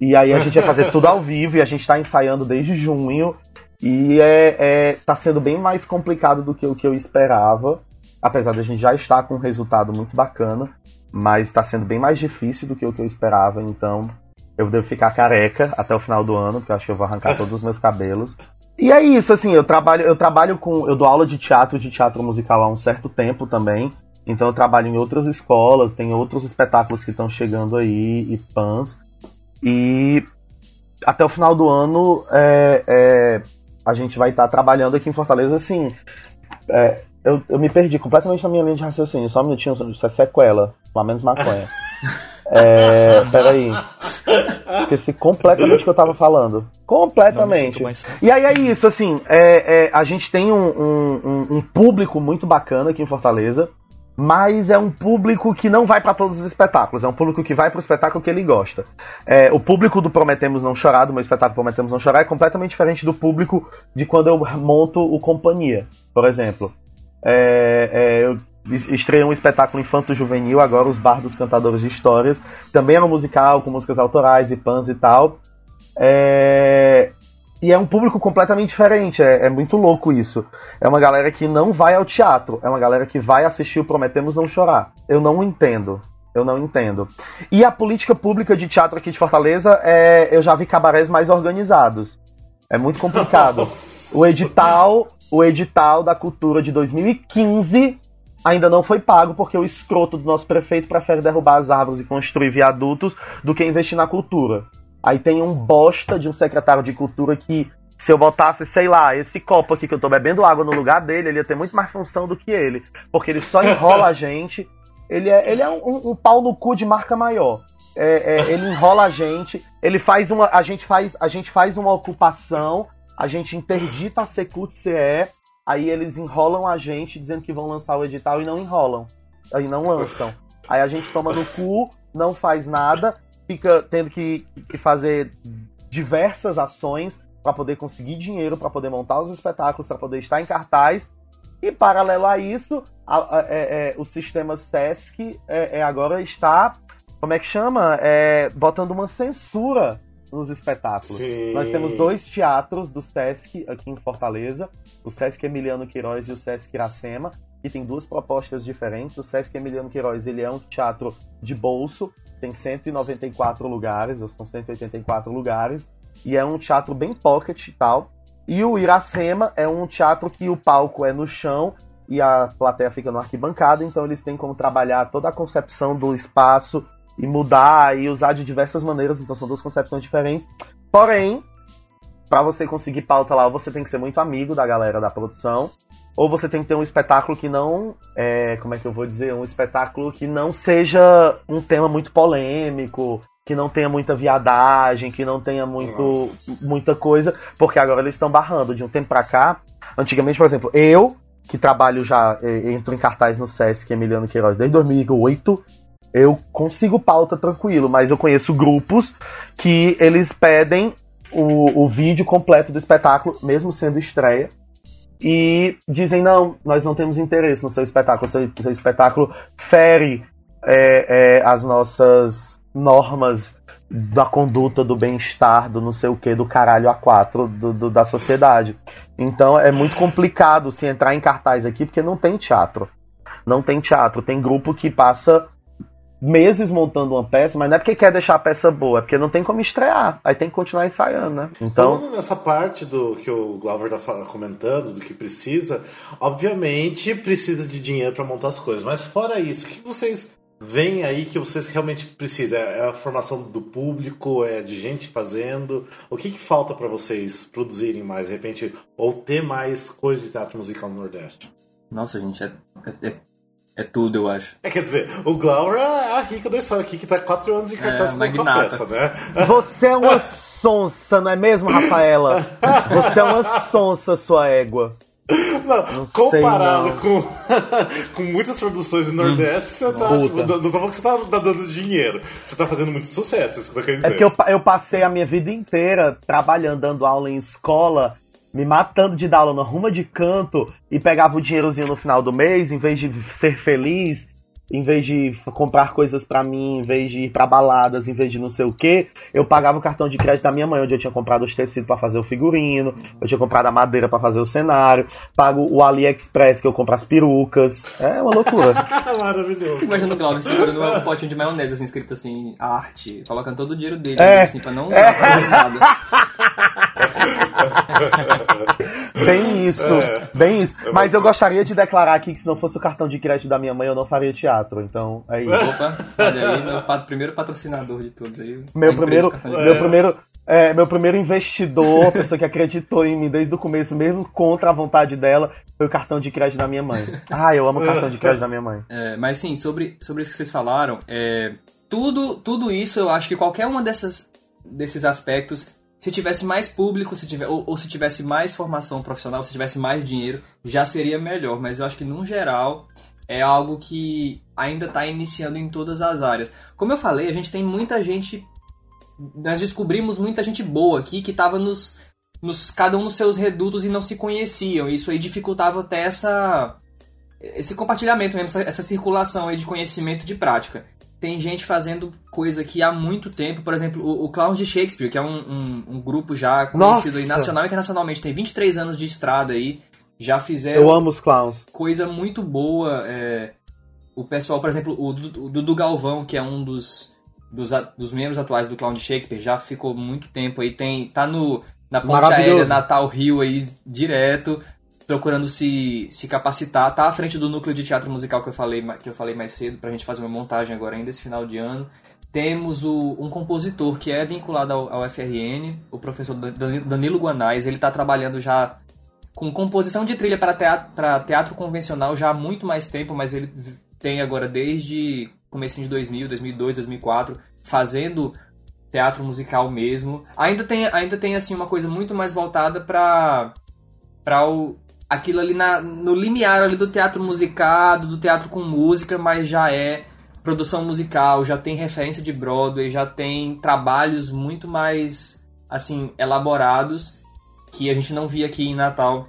E aí a gente ia fazer tudo ao vivo e a gente tá ensaiando desde junho. E é, é, tá sendo bem mais complicado do que o que eu esperava. apesar de a gente já estar com um resultado muito bacana, mas está sendo bem mais difícil do que o que eu esperava, então eu devo ficar careca até o final do ano, porque eu acho que eu vou arrancar todos os meus cabelos. E é isso, assim, eu trabalho, eu trabalho com. Eu dou aula de teatro, de teatro musical há um certo tempo também. Então eu trabalho em outras escolas, tem outros espetáculos que estão chegando aí, e fãs. E até o final do ano é, é, a gente vai estar tá trabalhando aqui em Fortaleza, assim. É, eu, eu me perdi completamente na minha linha de raciocínio, só um minutinho, isso é sequela, pelo menos maconha. É, peraí. Esqueci completamente o que eu tava falando. Completamente. E aí é isso, assim, é, é, a gente tem um, um, um, público muito bacana aqui em Fortaleza, mas é um público que não vai para todos os espetáculos, é um público que vai pro espetáculo que ele gosta. É, o público do Prometemos Não Chorar, do meu espetáculo Prometemos Não Chorar, é completamente diferente do público de quando eu monto o Companhia, por exemplo. É, é, eu estreia um espetáculo infanto-juvenil, agora os Bardos Cantadores de Histórias. Também é um musical com músicas autorais e pans e tal. É... E é um público completamente diferente, é, é, muito louco isso. É uma galera que não vai ao teatro, é uma galera que vai assistir o Prometemos Não Chorar. Eu não entendo. Eu não entendo. E a política pública de teatro aqui de Fortaleza, é, eu já vi cabarés mais organizados. É muito complicado. o edital, o edital da cultura de 2015 ainda não foi pago porque o escroto do nosso prefeito prefere derrubar as árvores e construir viadutos do que investir na cultura. Aí tem um bosta de um secretário de cultura que, se eu botasse, sei lá, esse copo aqui que eu tô bebendo água no lugar dele, ele ia ter muito mais função do que ele. Porque ele só enrola a gente. Ele é, ele é um, um pau no cu de marca maior. É, é, ele enrola a gente, ele faz uma. A gente faz, a gente faz uma ocupação, a gente interdita a Secult CE Aí eles enrolam a gente dizendo que vão lançar o edital e não enrolam. Aí não lançam. Aí a gente toma no cu, não faz nada, fica tendo que, fazer diversas ações para poder conseguir dinheiro, para poder montar os espetáculos, para poder estar em cartaz. E paralelo a isso, a, a, é, é, o sistema SESC é, é agora está, como é que chama? É, botando uma censura nos espetáculos. Sim. Nós temos dois teatros do Sesc aqui em Fortaleza, o Sesc Emiliano Queiroz e o Sesc Iracema, que tem duas propostas diferentes. O Sesc Emiliano Queiroz ele é um teatro de bolso, tem 194 lugares, ou são 184 lugares, e é um teatro bem pocket e tal. E o Iracema é um teatro que o palco é no chão e a plateia fica no arquibancada, então eles têm como trabalhar toda a concepção do espaço, e mudar e usar de diversas maneiras, então são duas concepções diferentes. Porém, para você conseguir pauta lá, você tem que ser muito amigo da galera da produção, ou você tem que ter um espetáculo que não, é, como é que eu vou dizer, um espetáculo que não seja um tema muito polêmico, que não tenha muita viadagem, que não tenha muito, muita coisa, porque agora eles estão barrando de um tempo pra cá. Antigamente, por exemplo, eu, que trabalho já, entro em cartaz no Sesc Emiliano Queiroz desde 2008, eu consigo pauta tranquilo, mas eu conheço grupos que eles pedem o, o vídeo completo do espetáculo, mesmo sendo estreia, e dizem: não, nós não temos interesse no seu espetáculo, o seu, seu espetáculo fere é, é, as nossas normas da conduta, do bem-estar, do não sei o que, do caralho a quatro do, do, da sociedade. Então é muito complicado se entrar em cartaz aqui, porque não tem teatro. Não tem teatro. Tem grupo que passa meses montando uma peça, mas não é porque quer deixar a peça boa, é porque não tem como estrear. Aí tem que continuar ensaiando, né? Então. Nessa parte do que o Glauber tá comentando, do que precisa, obviamente precisa de dinheiro para montar as coisas. Mas fora isso, o que vocês veem aí que vocês realmente precisam? É a formação do público, é de gente fazendo? O que, que falta para vocês produzirem mais, de repente, ou ter mais coisas de teatro musical no Nordeste? Nossa, gente, é, é, é é tudo, eu acho. É, quer dizer, o Glauber é a rica da história aqui, que tá quatro anos em cartaz é, com a peça, né? Você é uma sonsa, não é mesmo, Rafaela? Você é uma sonsa, sua égua. Não, não comparado sei, não. Com, com muitas produções do Nordeste, hum, você tá. Tipo, não, tô falando que você tá, tá, dando dinheiro. Você tá fazendo muito sucesso, isso que eu tô querendo dizer. É que eu, eu passei a minha vida inteira trabalhando, dando aula em escola me matando de dar aula na ruma de canto e pegava o dinheirozinho no final do mês, em vez de ser feliz em vez de comprar coisas pra mim, em vez de ir pra baladas, em vez de não sei o que, eu pagava o cartão de crédito da minha mãe, onde eu tinha comprado os tecidos pra fazer o figurino, eu tinha comprado a madeira pra fazer o cenário, pago o AliExpress que eu compro as perucas. É uma loucura. Maravilhoso. Imagina o Glauber segurando um potinho de maionese, assim, escrito assim, arte, colocando todo o dinheiro dele, É. assim, pra não usar pra fazer nada. Bem isso, bem isso. Mas eu gostaria de declarar aqui que se não fosse o cartão de crédito da minha mãe, eu não faria teatro. Então, é isso. Opa, olha aí, meu pat- primeiro patrocinador de todos aí. Meu primeiro, de meu crédito. primeiro, é, meu primeiro investidor, pessoa que acreditou em mim desde o começo, mesmo contra a vontade dela, foi o cartão de crédito da minha mãe. Ah, eu amo o cartão de crédito da minha mãe. É, mas sim, sobre, sobre isso que vocês falaram, é, tudo, tudo isso eu acho que qualquer uma dessas, desses aspectos, se tivesse mais público, se tiver, ou, ou se tivesse mais formação profissional, se tivesse mais dinheiro, já seria melhor. Mas eu acho que, no geral, é algo que ainda está iniciando em todas as áreas. Como eu falei, a gente tem muita gente. Nós descobrimos muita gente boa aqui que estava nos, nos. cada um nos seus redutos e não se conheciam. Isso aí dificultava até essa esse compartilhamento mesmo, essa, essa circulação aí de conhecimento de prática. Tem gente fazendo coisa aqui há muito tempo, por exemplo, o, o Clowns de Shakespeare, que é um, um, um grupo já conhecido aí nacional e internacionalmente, tem 23 anos de estrada aí, já fizeram Eu amo os clowns. coisa muito boa. é, o pessoal, por exemplo, o Dudu Galvão, que é um dos, dos, dos membros atuais do Clown de Shakespeare, já ficou muito tempo aí, tem, tá no, na ponte aérea Natal Rio aí direto, procurando se, se capacitar. Tá à frente do núcleo de teatro musical que eu falei, que eu falei mais cedo, pra gente fazer uma montagem agora ainda esse final de ano. Temos o, um compositor que é vinculado ao, ao FRN, o professor Dan- Danilo Guanais, ele tá trabalhando já com composição de trilha para teatro, teatro convencional já há muito mais tempo, mas ele tem agora desde comecinho de 2000, 2002, 2004, fazendo teatro musical mesmo. Ainda tem, ainda tem assim uma coisa muito mais voltada para para o aquilo ali na, no limiar ali do teatro musicado, do teatro com música, mas já é produção musical, já tem referência de Broadway, já tem trabalhos muito mais assim elaborados que a gente não via aqui em Natal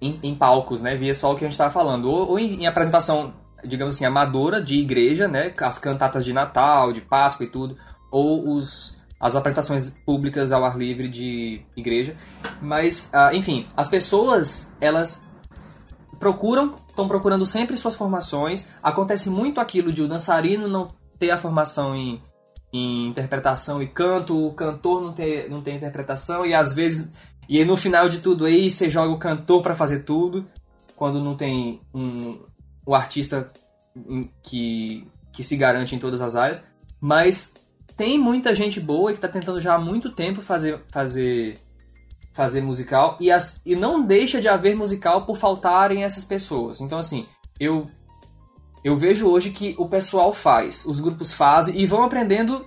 em, em palcos, né? Via só o que a gente estava falando. Ou, ou em, em apresentação, digamos assim, amadora de igreja, né? As cantatas de Natal, de Páscoa e tudo. Ou os, as apresentações públicas ao ar livre de igreja. Mas, ah, enfim, as pessoas, elas procuram, estão procurando sempre suas formações. Acontece muito aquilo de o dançarino não ter a formação em, em interpretação e canto, o cantor não ter, não ter interpretação, e às vezes. E aí no final de tudo aí você joga o cantor para fazer tudo, quando não tem um, o artista em- que, que se garante em todas as áreas. Mas tem muita gente boa que está tentando já há muito tempo fazer, fazer, fazer musical e, as, e não deixa de haver musical por faltarem essas pessoas. Então, assim, eu, eu vejo hoje que o pessoal faz, os grupos fazem e vão aprendendo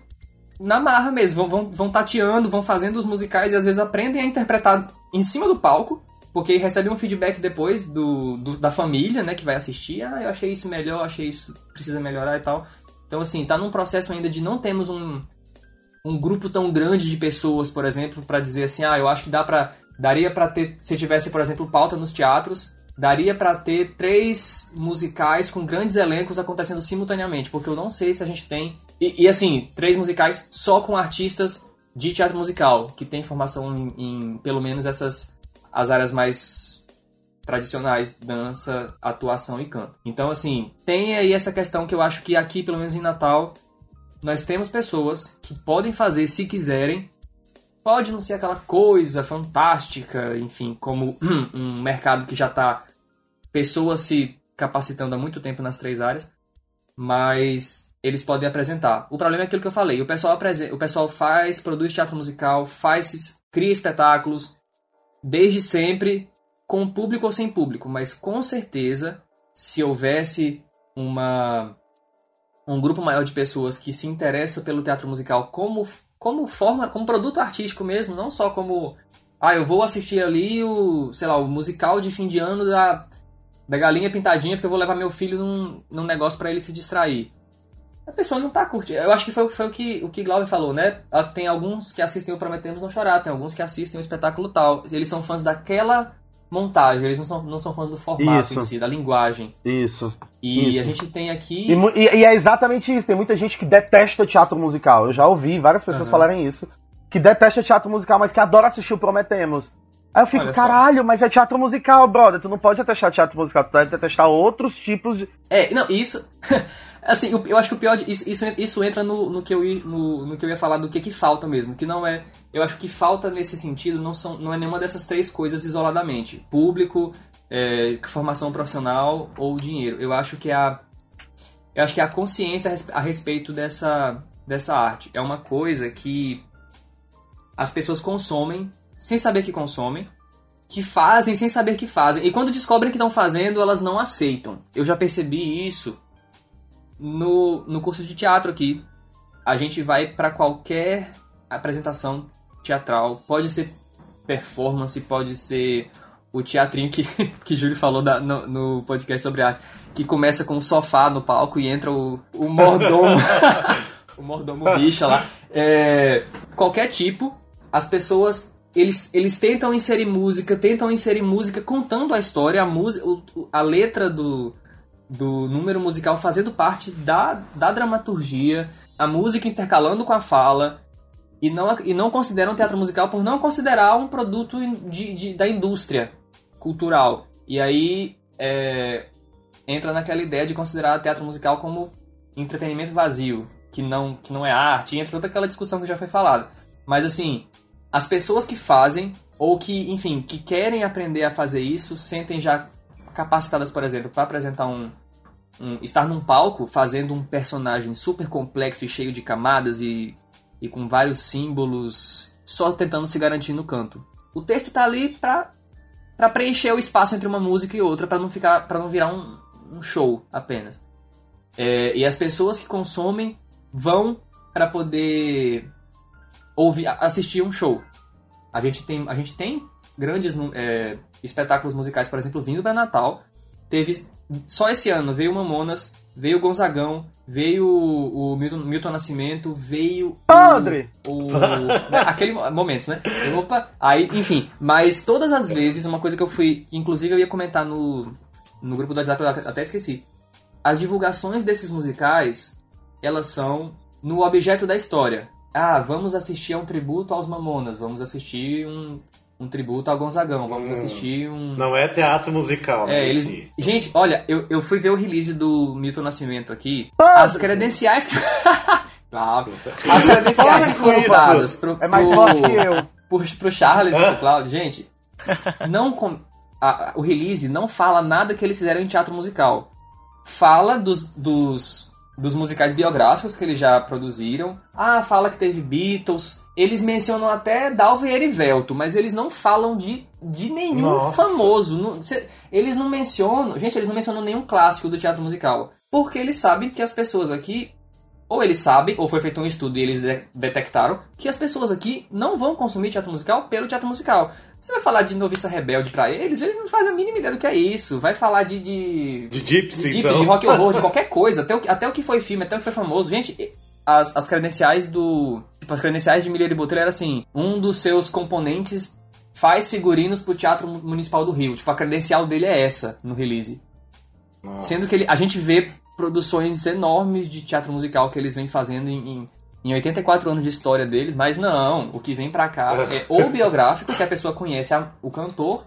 na marra mesmo. Vão, vão, vão tateando, vão fazendo os musicais e às vezes aprendem a interpretar em cima do palco. Porque recebem um feedback depois do, do- da família, né, que vai assistir. Ah, eu achei isso melhor, achei isso precisa melhorar e tal. Então, assim, tá num processo ainda de não temos um, um grupo tão grande de pessoas, por exemplo, pra dizer assim, ah, eu acho que dá pra, daria pra ter, se tivesse, por exemplo, pauta nos teatros, daria pra ter três musicais com grandes elencos acontecendo simultaneamente, porque eu não sei se a gente tem e, e, assim, três musicais só com artistas de teatro musical que tem formação em, em pelo menos essas as áreas mais tradicionais, dança, atuação e canto. Então, assim, tem aí essa questão que eu acho que aqui, pelo menos em Natal, nós temos pessoas que podem fazer se quiserem. Pode não ser aquela coisa fantástica, enfim, como um mercado que já está pessoas se capacitando há muito tempo nas três áreas, mas eles podem apresentar. O problema é aquilo que eu falei, o pessoal, o pessoal faz, produz teatro musical, faz, cria espetáculos, desde sempre, com público ou sem público, mas com certeza, se houvesse uma um grupo maior de pessoas que se interessa pelo teatro musical como como forma, como produto artístico mesmo, não só como ah, eu vou assistir ali o, sei lá, o musical de fim de ano da da galinha pintadinha porque eu vou levar meu filho num, num negócio para ele se distrair. A pessoa não tá curtindo. Eu acho que foi, foi o que o que Glauber falou, né? Ah, Tem alguns que assistem o Prometemos Não Chorar, tem alguns que assistem o espetáculo tal. Eles são fãs daquela montagem, eles não são, não são fãs do formato Isso. em si, da linguagem. Isso. E Isso. a gente tem aqui. E, e- e é exatamente isso. Tem muita gente que detesta teatro musical. Eu já ouvi várias pessoas Aham. falarem isso. Que detesta teatro musical, mas que adora assistir o Prometemos. Aí eu fico, Olha só. caralho, mas é teatro musical, brother. Tu não pode detestar teatro musical, tu deve detestar outros tipos de. É, não, isso. assim, eu, eu acho que o pior. de- Isso, isso, isso entra no, no, que eu, ia- no, no que eu ia falar do que, que falta mesmo. Que não é. Eu acho que falta nesse sentido não, são, não é nenhuma dessas três coisas isoladamente: público, é, formação profissional ou dinheiro. Eu acho que a. Eu acho que a consciência a res- a respeito dessa, dessa arte é uma coisa que as pessoas consomem sem saber que consomem, que fazem sem saber que fazem. E quando descobrem que estão fazendo, elas não aceitam. Eu já percebi isso no, no curso de teatro aqui. A gente vai para qualquer apresentação teatral. Pode ser performance, pode ser o teatrinho que, que Júlio falou da- no, no podcast sobre arte. Que começa com um sofá no palco e entra o, o mordomo. o mordomo bicha lá. É, qualquer tipo, as pessoas eles, eles tentam inserir música, tentam inserir música contando a história, a música, a letra do, do número musical fazendo parte da, da dramaturgia, a música intercalando com a fala, e não, e não consideram teatro musical por não considerar um produto de, de- da indústria cultural. E aí é, entra naquela ideia de considerar teatro musical como entretenimento vazio, que não, que não é arte, entra toda aquela discussão que já foi falada. Mas assim, as pessoas que fazem, ou que, enfim, que querem aprender a fazer isso, sentem já capacitadas, por exemplo, para apresentar um, um- estar num palco fazendo um personagem super complexo e cheio de camadas e, e com vários símbolos, só tentando se garantir no canto. O texto tá ali pra, pra preencher o espaço entre uma música e outra, pra não ficar, para não virar um, um show apenas. É, e as pessoas que consomem vão para poder ouvir, assistir um show. A gente tem, a gente tem grandes é, espetáculos musicais, por exemplo, vindo para Natal. Teve só esse ano veio o Mamonas, veio o Gonzagão, veio o Milton, Milton Nascimento, veio o- Padre! o, né, aquele mo- momento, né? Opa, aí, enfim, mas todas as vezes uma coisa que eu fui, inclusive eu ia comentar no no grupo do WhatsApp, eu até esqueci. As divulgações desses musicais, elas são no objeto da história. Ah, vamos assistir a um tributo aos Mamonas, vamos assistir um, um tributo ao Gonzagão, vamos Hum. assistir um. Não é teatro musical, É, né? eles... si. Gente, olha, eu, eu fui ver o release do Milton Nascimento aqui. As credenciais que. Claro. As credenciais que foram dadas pro, É mais pro- forte que eu. pro, pro Charles e pro Claudio, gente, não com- a- a- o release não fala nada que eles fizeram em teatro musical. Fala dos, dos, dos musicais biográficos que eles já produziram. Ah, fala que teve Beatles. Eles mencionam até Dalva e Erivelto, mas eles não falam de, de nenhum Nossa. famoso. Não- cê- eles não mencionam. Gente, eles não mencionam nenhum clássico do teatro musical. Porque eles sabem que as pessoas aqui ou eles sabem, ou foi feito um estudo e eles de- detectaram que as pessoas aqui não vão consumir teatro musical pelo teatro musical. Você vai falar de noviça rebelde pra eles, eles não fazem a mínima ideia do que é isso. Vai falar de. de... De Gypsy, de, então. de rock and roll, de qualquer coisa, até o, que- até o que foi filme, até o que foi famoso. Gente, as, as credenciais do. Tipo, as credenciais de Milheiro e Botelho era assim: um dos seus componentes faz figurinos pro Teatro Municipal do Rio. Tipo, a credencial dele é essa no release. Nossa. Sendo que ele, a gente vê produções enormes de teatro musical que eles vêm fazendo em, em, em 84 anos de história deles, mas não, o que vem pra cá é ou biográfico, que a pessoa conhece a- o cantor,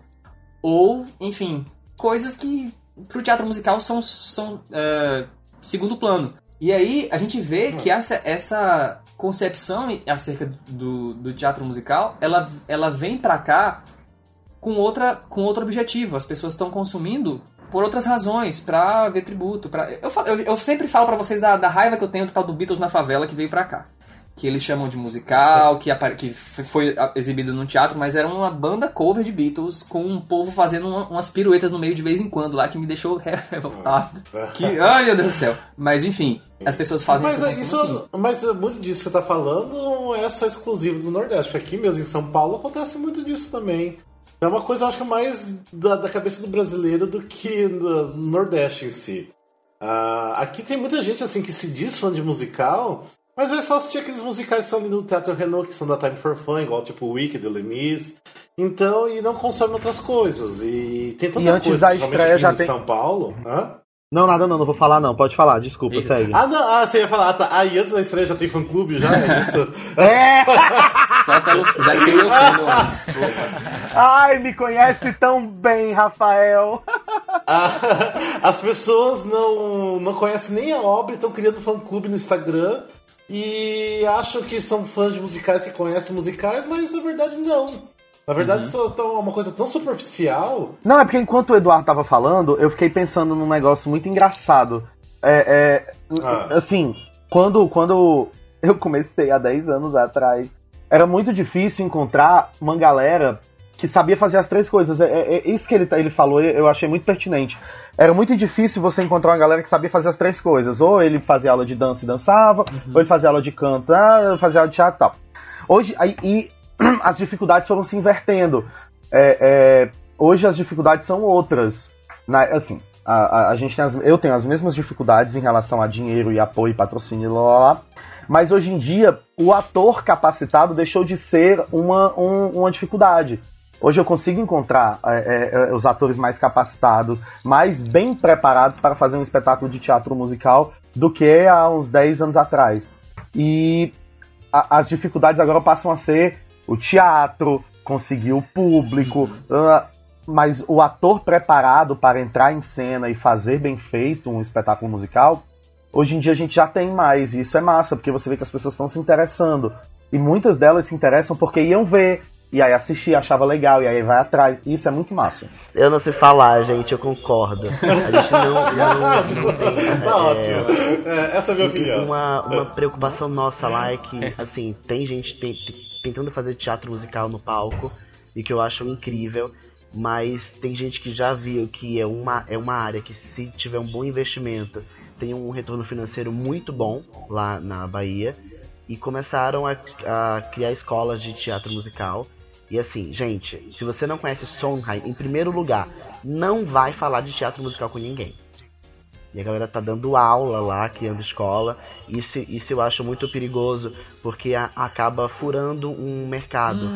ou, enfim, coisas que pro teatro musical são, são é, segundo plano. E aí a gente vê que essa, essa concepção acerca do, do teatro musical, ela, ela vem pra cá com, outra, com outro objetivo. As pessoas estão consumindo por outras razões, pra ver tributo. Pra... Eu, falo- eu, eu sempre falo pra vocês da, da raiva que eu tenho do tal do Beatles na favela que veio pra cá. Que eles chamam de musical, que, que foi exibido no teatro, mas era uma banda cover de Beatles com um povo fazendo uma- umas piruetas no meio de vez em quando lá que me deixou revoltado. Que, ai meu Deus do céu. Mas enfim, as pessoas fazem Mas, essa é, assim. isso, mas é, muito disso que você tá falando não é só exclusivo do Nordeste, porque aqui mesmo em São Paulo acontece muito disso também. É uma coisa, eu acho que mais da, da cabeça do brasileiro do que no Nordeste em si. Ah, aqui tem muita gente assim que se diz fã de musical, mas vai só assistir aqueles musicais que estão ali no Teatro Renault, que são da Time for Fun, igual tipo Wicked, Lemis. Então, e não consome outras coisas. E tem tanta E antes coisa, da estreia já em tem- São Paulo. Hã? Não, nada não, não vou falar não. Pode falar, desculpa, segue. Ah, não, ah, você ia falar, ah, tá. Ah, e antes da estreia já tem fã clube, já é isso? É! Só pelo. Já criei o fandom antes. Ai, me conhece tão bem, Rafael. Ah, As pessoas não, não conhecem nem a obra e estão criando fã clube no Instagram e acham que são fãs de musicais que conhecem musicais, mas na verdade não. Na verdade, Uhum. isso é tão- uma coisa tão superficial. Não, é porque enquanto o Eduardo tava falando, eu fiquei pensando num negócio muito engraçado. É, é, Ah. Assim, quando, quando eu comecei há 10 anos atrás, era muito difícil encontrar uma galera que sabia fazer as três coisas. É, é- é isso que ele, tá- ele falou, eu achei muito pertinente. Era muito difícil você encontrar uma galera que sabia fazer as três coisas. Ou ele fazia aula de dança e dançava, ou ele fazia aula de canto, ah, fazia aula de teatro e tal. Hoje, aí, e as dificuldades foram se invertendo. É, é, hoje as dificuldades são outras. Na- assim, a, a- a gente tem as- eu tenho as mesmas dificuldades em relação a dinheiro e apoio, patrocínio, lá, lá, lá. Mas hoje em dia, o ator capacitado deixou de ser uma, um- uma dificuldade. Hoje eu consigo encontrar é, é, os atores mais capacitados, mais bem preparados para fazer um espetáculo de teatro musical do que há uns 10 anos atrás. E a- as dificuldades agora passam a ser o teatro, conseguir o público, ah, mas o ator preparado para entrar em cena e fazer bem feito um espetáculo musical, hoje em dia a gente já tem mais, e isso é massa, porque você vê que as pessoas estão se interessando. E muitas delas se interessam porque iam ver, e aí assistir, achava legal, e aí vai atrás. Isso é muito massa. Eu não sei falar, gente, eu concordo. A gente não, não, não tem. Tá é, ótimo. É, essa é a minha opinião. Uma, uma preocupação nossa lá é que, assim, tem gente tem- tem- tentando fazer teatro musical no palco e que eu acho incrível, mas tem gente que já viu que é uma, é uma área que, se tiver um bom investimento, tem um retorno financeiro muito bom lá na Bahia e começaram a, a criar escolas de teatro musical. E assim, gente, se você não conhece Sondheim, em primeiro lugar, não vai falar de teatro musical com ninguém. E a galera tá dando aula lá, criando escola. Isso, isso eu acho muito perigoso, porque a- acaba furando um mercado.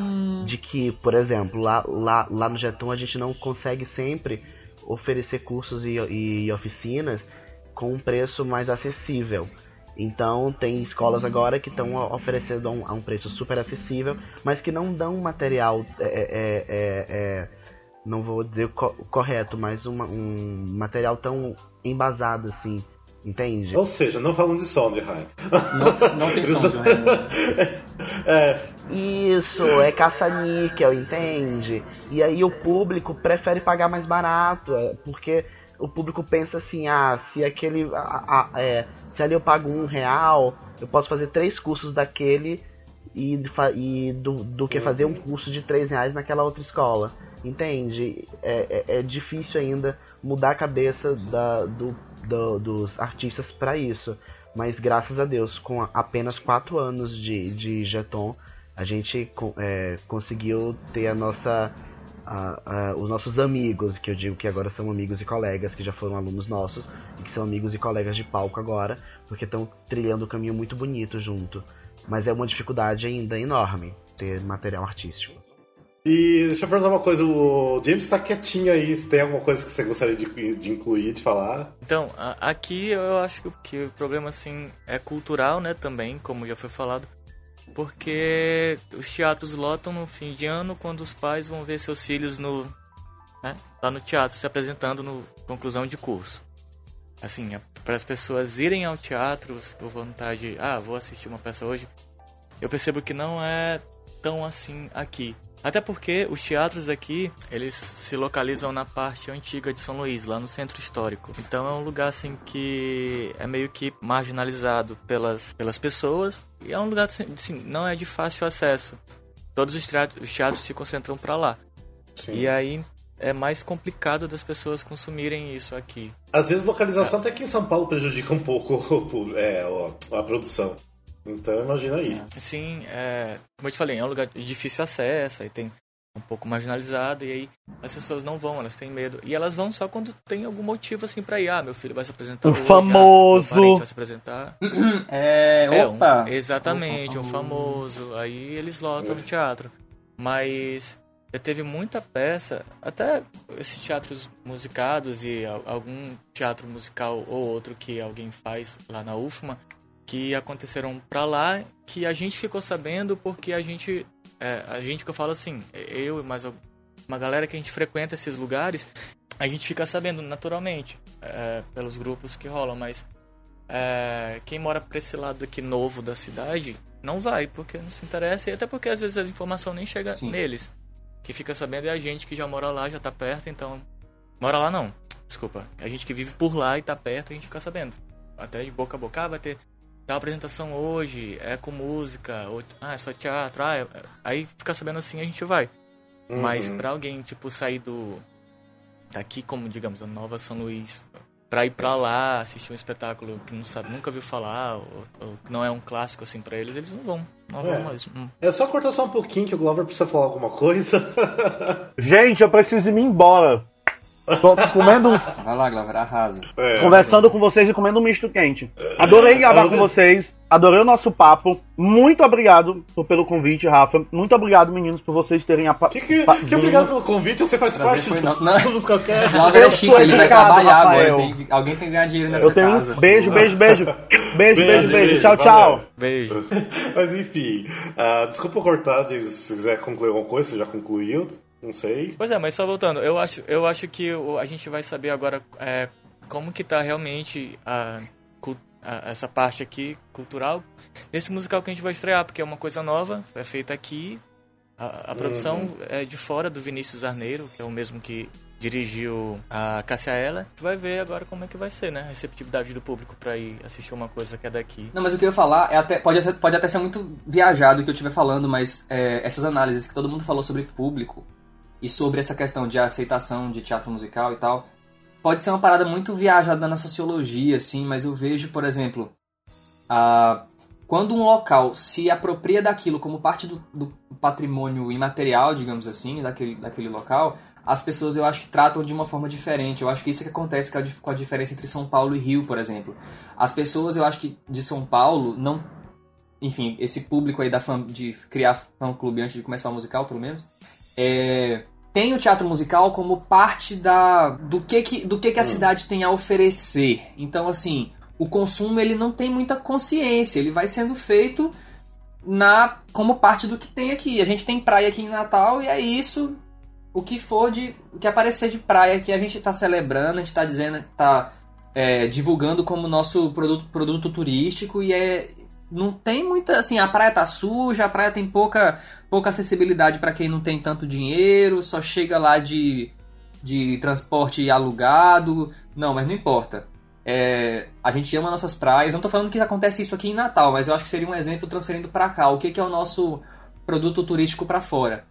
De que, por exemplo, lá, lá, lá no Jeton a gente não consegue sempre oferecer cursos e, e oficinas com um preço mais acessível. Então tem escolas agora que estão oferecendo a um, a um preço super acessível, mas que não dão material é, é, é, é, não vou dizer co- correto, mas uma- um material tão embasado assim, entende? Ou seja, não falando de Sondheim. Não, não tem som, João. É, Isso, é caça-níquel, entende? E aí o público prefere pagar mais barato, é, porque o público pensa assim, ah, se aquele. ah, é, se ali eu pago um real, eu posso fazer três cursos daquele e, e do, do que fazer um curso de três reais naquela outra escola. Entende? É, é, é difícil ainda mudar a cabeça da, do, do- dos artistas para isso. Mas graças a Deus, com apenas quatro anos de, de Jeton, a gente é, conseguiu ter a nossa. A- a- os nossos amigos, que eu digo que agora são amigos e colegas, que já foram alunos nossos, e que são amigos e colegas de palco agora, porque estão trilhando um caminho muito bonito junto. Mas é uma dificuldade ainda enorme ter material artístico. E deixa eu perguntar uma coisa, o James tá quietinho aí, se tem alguma coisa que você gostaria de, de incluir, de falar? Então, a- aqui eu acho que- que o problema, assim, é cultural, né, também, como já foi falado. Porque os teatros lotam no fim de ano quando os pais vão ver seus filhos no, né, lá no teatro se apresentando no conclusão de curso. Assim, para as pessoas irem ao teatro por vontade, ah, vou assistir uma peça hoje, eu percebo que não é tão assim aqui. Até porque os teatros aqui, eles se localizam na parte antiga de São Luís, lá no centro histórico. Então é um lugar assim que é meio que marginalizado pelas, pelas pessoas e é um lugar assim, assim, não é de fácil acesso. Todos os teatros, os teatros se concentram para lá. E aí é mais complicado das pessoas consumirem isso aqui. Às vezes localização até aqui em São Paulo prejudica um pouco é, a produção. Então imagina aí. Sim, é, como eu te falei, é um lugar de difícil acesso, aí tem um pouco marginalizado, e aí as pessoas não vão, elas têm medo. E elas vão só quando tem algum motivo assim pra ir. Ah, meu filho vai se apresentar O hoje, ah, famoso. parente vai se apresentar. É, É, um- exatamente, Opa, um famoso. Aí eles lotam no teatro. Mas já teve muita peça, até esses teatros musicados e algum teatro musical ou outro que alguém faz lá na UFMA, que aconteceram pra lá, que a gente ficou sabendo porque a gente, é, a gente que eu falo assim, eu e mais uma galera que a gente frequenta esses lugares, a gente fica sabendo naturalmente, é, pelos grupos que rolam, mas é, quem mora pra esse lado aqui novo da cidade não vai, porque não se interessa, e até porque às vezes a informação nem chega Sim. neles. Quem fica sabendo é a gente que já mora lá, já tá perto, então. Mora lá não, desculpa. A gente que vive por lá e tá perto, a gente fica sabendo. Até de boca a boca, ah, vai ter tal apresentação hoje, é com música, ou, ah, é só teatro, ah, é- é- aí fica sabendo assim a gente vai. Mas Uhum. pra alguém, tipo, sair do. daqui, como digamos, a Nova São Luís, pra ir pra lá, assistir um espetáculo que não sabe, nunca viu falar, ou, ou que não é um clássico assim pra eles, eles não vão. Não É. vão mesmo. Hum. É só cortar só um pouquinho que o Glover precisa falar alguma coisa. Gente, eu preciso ir embora. Tô comendo uns, Vai lá, Glover, arrasa. É. conversando com vocês e comendo um misto quente. Adorei gravar com vocês, adorei o nosso papo. Muito obrigado por- pelo convite, Rafa. Muito obrigado, meninos, por vocês terem a Que, que, que obrigado pelo convite, você faz Prazer parte do, do Musicalcast. Glover é chique, ele vai trabalhar Rafael. agora. tem- alguém tem que ganhar dinheiro nessa Eu tenho casa. uns beijo, beijo, beijo. Beijo, beijo, Beijo, Tchau, valeu. tchau. Beijo. Mas enfim, ah, desculpa cortar, James, se quiser concluir alguma coisa, você já concluiu, não sei. Pois é, mas só voltando, eu acho, eu acho que a gente vai saber agora é, como que tá realmente a, a- essa parte aqui cultural desse musical que a gente vai estrear, porque é uma coisa nova, é feita aqui. A, a produção é de fora do Vinícius Arneiro, que é o mesmo que dirigiu a Cássia Ela. A gente vai ver agora como é que vai ser, né? A receptividade do público pra ir assistir uma coisa que é daqui. Não, mas o que eu ia falar é até, pode, pode até ser muito viajado o que eu estiver falando, mas é, essas análises que todo mundo falou sobre público e sobre essa questão de aceitação de teatro musical e tal, pode ser uma parada muito viajada na sociologia, assim, mas eu vejo, por exemplo, a, quando um local se apropria daquilo como parte do, do patrimônio imaterial, digamos assim, daquele, daquele local, as pessoas eu acho que tratam de uma forma diferente. Eu acho que isso é que acontece com a, diferença entre São Paulo e Rio, por exemplo. As pessoas, eu acho que de São Paulo, não. Enfim, esse público aí da fã, de criar fã-clube antes de começar o musical, pelo menos, é, tem o teatro musical como parte da do que que, do que, que a cidade tem a oferecer. Então, assim, o consumo ele não tem muita consciência, ele vai sendo feito na como parte do que tem aqui. A gente tem praia aqui em Natal e é isso. O que for de. O que aparecer de praia que a gente está celebrando, a gente está dizendo, tá é, divulgando como nosso produto, produto turístico e é. Não tem muita. Assim, a praia tá suja, a praia tem pouca, pouca acessibilidade para quem não tem tanto dinheiro, só chega lá de, de transporte alugado. Não, mas não importa. É, a gente ama nossas praias. Não tô falando que acontece isso aqui em Natal, mas eu acho que seria um exemplo transferindo para cá. O que, que é o nosso produto turístico para fora?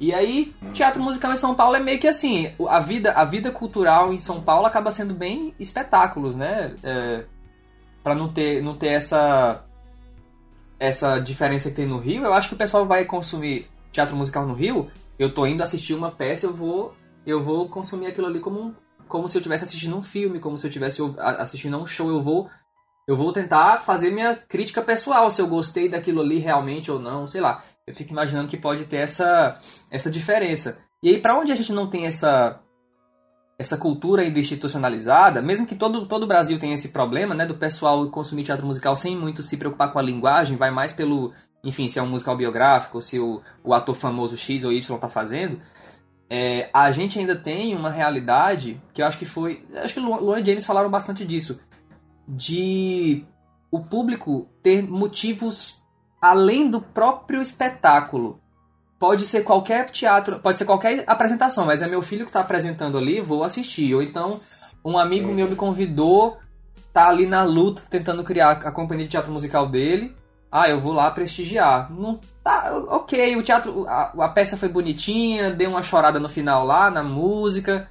E aí, teatro musical em São Paulo é meio que assim, a vida, a vida cultural em São Paulo acaba sendo bem espetáculos, né? É, para não ter, não ter essa essa diferença que tem no Rio, eu acho que o pessoal vai consumir teatro musical no Rio. Eu tô indo assistir uma peça, eu vou eu vou consumir aquilo ali como como se eu estivesse assistindo um filme, como se eu estivesse assistindo um show, eu vou eu vou tentar fazer minha crítica pessoal, se eu gostei daquilo ali realmente ou não, sei lá. Eu fico imaginando que pode ter essa, essa diferença. E aí, pra onde a gente não tem essa essa cultura ainda institucionalizada, mesmo que todo, todo o Brasil tenha esse problema, né, do pessoal consumir teatro musical sem muito se preocupar com a linguagem, vai mais pelo, enfim, se é um musical biográfico, se o, o ator famoso X ou Y tá fazendo, é, a gente ainda tem uma realidade que eu acho que foi, acho que Luan e James falaram bastante disso, de o público ter motivos além do próprio espetáculo. Pode ser qualquer teatro, pode ser qualquer apresentação, mas é meu filho que está apresentando ali, vou assistir. Ou então, um amigo meu me convidou, tá ali na luta tentando criar a companhia de teatro musical dele. Ah, eu vou lá prestigiar. Não tá, ok, o teatro, a, a peça foi bonitinha, deu uma chorada no final lá na música.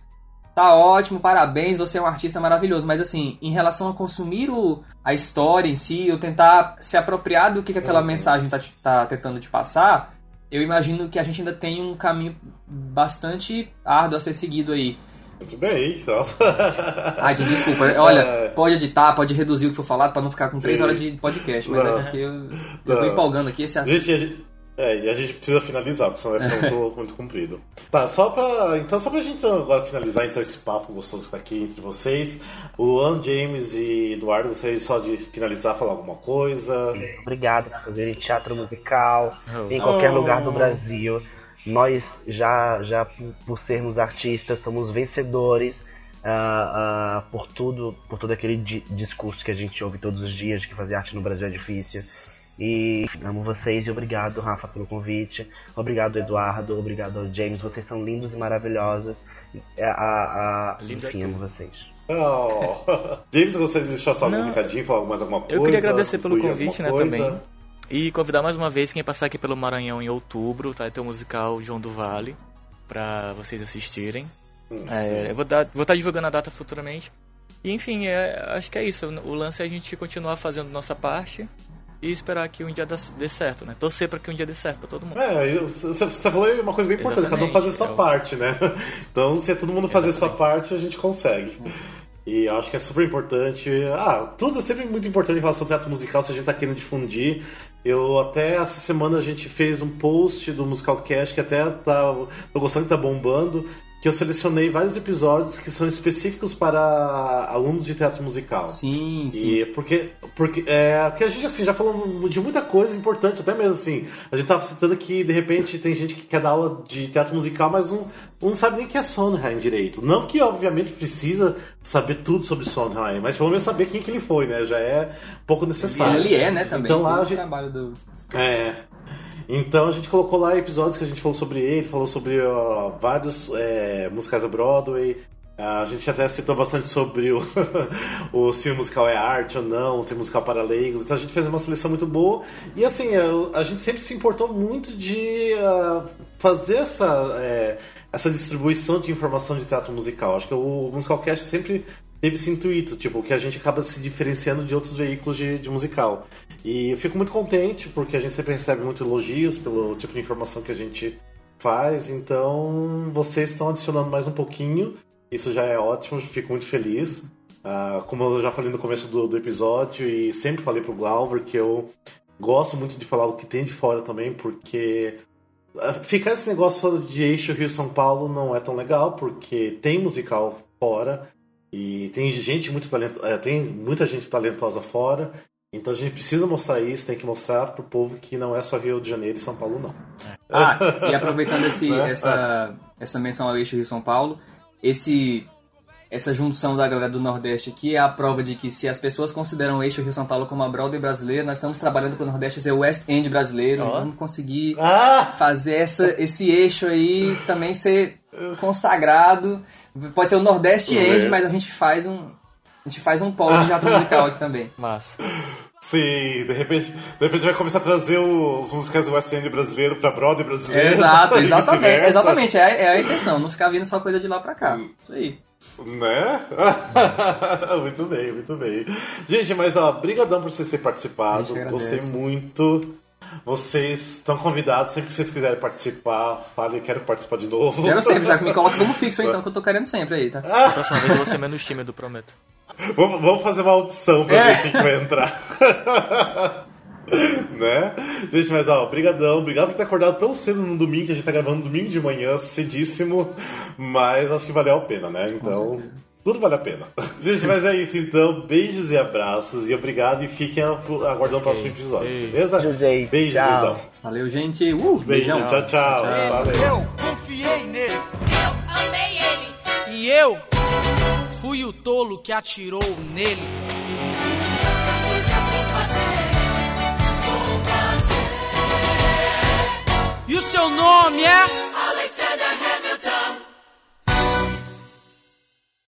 Tá ótimo, parabéns, você é um artista maravilhoso. Mas assim, em relação a consumir o, a história em si, ou tentar se apropriar do que, que aquela mensagem tá, tá tentando te passar, eu imagino que a gente ainda tem um caminho bastante árduo a ser seguido aí. Muito bem, então. Ai, desculpa. Olha, É. pode editar, pode reduzir o que for falado pra não ficar com três horas de podcast, mas Não. é porque eu, eu tô empolgando aqui esse assunto. Gente, gente, É, e a gente precisa finalizar, porque senão vai ficar muito, muito comprido. Tá, só pra. Então, só pra gente agora finalizar então esse papo gostoso que tá aqui entre vocês. O Luan, James e Eduardo, gostaria só de finalizar, falar alguma coisa. Obrigado por fazerem teatro musical em qualquer lugar do Brasil. Nós já, já por, sermos artistas, somos vencedores ah, ah, por tudo, por todo aquele di- discurso que a gente ouve todos os dias de que fazer arte no Brasil é difícil. E amo vocês e obrigado, Rafa, pelo convite. Obrigado, Eduardo. Obrigado ao James. Vocês são lindos e maravilhosos. É, a, a, Lindo é enfim, tu. amo vocês. Oh. James, gostaria de deixar só Não. recadinho, falar mais alguma coisa? Eu queria agradecer pelo convite, né, coisa? também. E convidar mais uma vez quem passar aqui pelo Maranhão em outubro, tá? Vai ter o musical João do Vale, pra vocês assistirem. É, eu vou, dar, vou estar divulgando a data futuramente. E, enfim, é, acho que é isso. O lance é a gente continuar fazendo nossa parte e esperar que um dia dê certo, né? Torcer pra que um dia dê certo pra todo mundo. É, você falou uma coisa bem importante, cada um Exatamente, fazer a sua é parte, né? Então, se todo mundo fazer a sua parte, a gente consegue. E eu acho que é super importante. Ah, tudo é sempre muito importante em relação ao teatro musical, se a gente tá querendo difundir. Eu até essa semana a gente fez um post do Musical Cast que até tá. Tô gostando que tá bombando. Que eu selecionei vários episódios que são específicos para alunos de teatro musical. Sim, sim. E porque, porque, é, porque a gente assim, já falou de muita coisa importante, até mesmo assim. A gente tava citando que de repente tem gente que quer dar aula de teatro musical, mas não, não sabe nem o que é Sondheim direito. Não que obviamente precisa saber tudo sobre Sondheim, mas pelo menos saber quem que ele foi, né? Já é um pouco necessário. Ele é, né, também. Então lá a o gente, trabalho do... é. Então a gente colocou lá episódios que a gente falou sobre ele, falou sobre ó, vários é, musicais da Broadway. A gente até citou bastante sobre o, o se o musical é arte ou não, tem musical para leigos. Então a gente fez uma seleção muito boa. E assim, a, a gente sempre se importou muito de ah, fazer essa, é, essa distribuição de informação de teatro musical. Acho que o Musical Cast sempre teve esse intuito, tipo, que a gente acaba se diferenciando de outros veículos de, de musical. E eu fico muito contente, porque a gente sempre recebe muitos elogios pelo tipo de informação que a gente faz, então vocês estão adicionando mais um pouquinho, isso já é ótimo, fico muito feliz. Ah, como eu já falei no começo do, do episódio, e sempre falei pro Glauber que eu gosto muito de falar o que tem de fora também, porque ah, ficar esse negócio de eixo Rio-São Paulo não é tão legal, porque tem musical fora, e tem gente muito talentosa, tem muita gente talentosa fora. Então a gente precisa mostrar isso, tem que mostrar pro povo que não é só Rio de Janeiro e São Paulo, não. Ah, e aproveitando esse, Né? essa, essa menção ao eixo Rio-São Paulo, esse, essa junção da galera do Nordeste aqui é a prova de que se as pessoas consideram o eixo Rio-São Paulo como a Broadway brasileira, nós estamos trabalhando com o Nordeste ser o West End brasileiro, e vamos conseguir Ah! fazer essa, esse eixo aí também ser consagrado. Pode ser o Nordeste. End, mas a gente faz um... A gente faz um polo de teatro musical aqui também. Massa. Sim, de repente, de repente vai começar a trazer os musicais do West End brasileiro pra Broadway brasileiro. Exato, exatamente. Exatamente, é, é a intenção, não ficar vindo só coisa de lá pra cá. Isso aí. Né? muito bem, muito bem. Gente, mas ó, brigadão por vocês terem participado. Gostei muito. Vocês estão convidados, sempre que vocês quiserem participar, falem, quero participar de novo. Quero sempre, já que me coloca como fixo então, que eu tô querendo sempre aí, tá? A próxima vez eu vou ser menos tímido, prometo. Vamos, vamos fazer uma audição pra É. ver quem que vai entrar. né? Gente, mas ó, brigadão. Obrigado por ter acordado tão cedo no domingo, que a gente tá gravando domingo de manhã, cedíssimo. Mas acho que valeu a pena, né? Então, tudo vale a pena. Gente, mas é isso então. Beijos e abraços. E obrbrigado. E fiquem aguardando o próximo episódio, beleza? Beijo, gente. Beijos, Tchau. então. Valeu, gente. Uh, Beijo, beijão. tchau, tchau. Valeu. Eu confiei nele. Amei ele. E eu fui o tolo que atirou nele. E o seu nome é?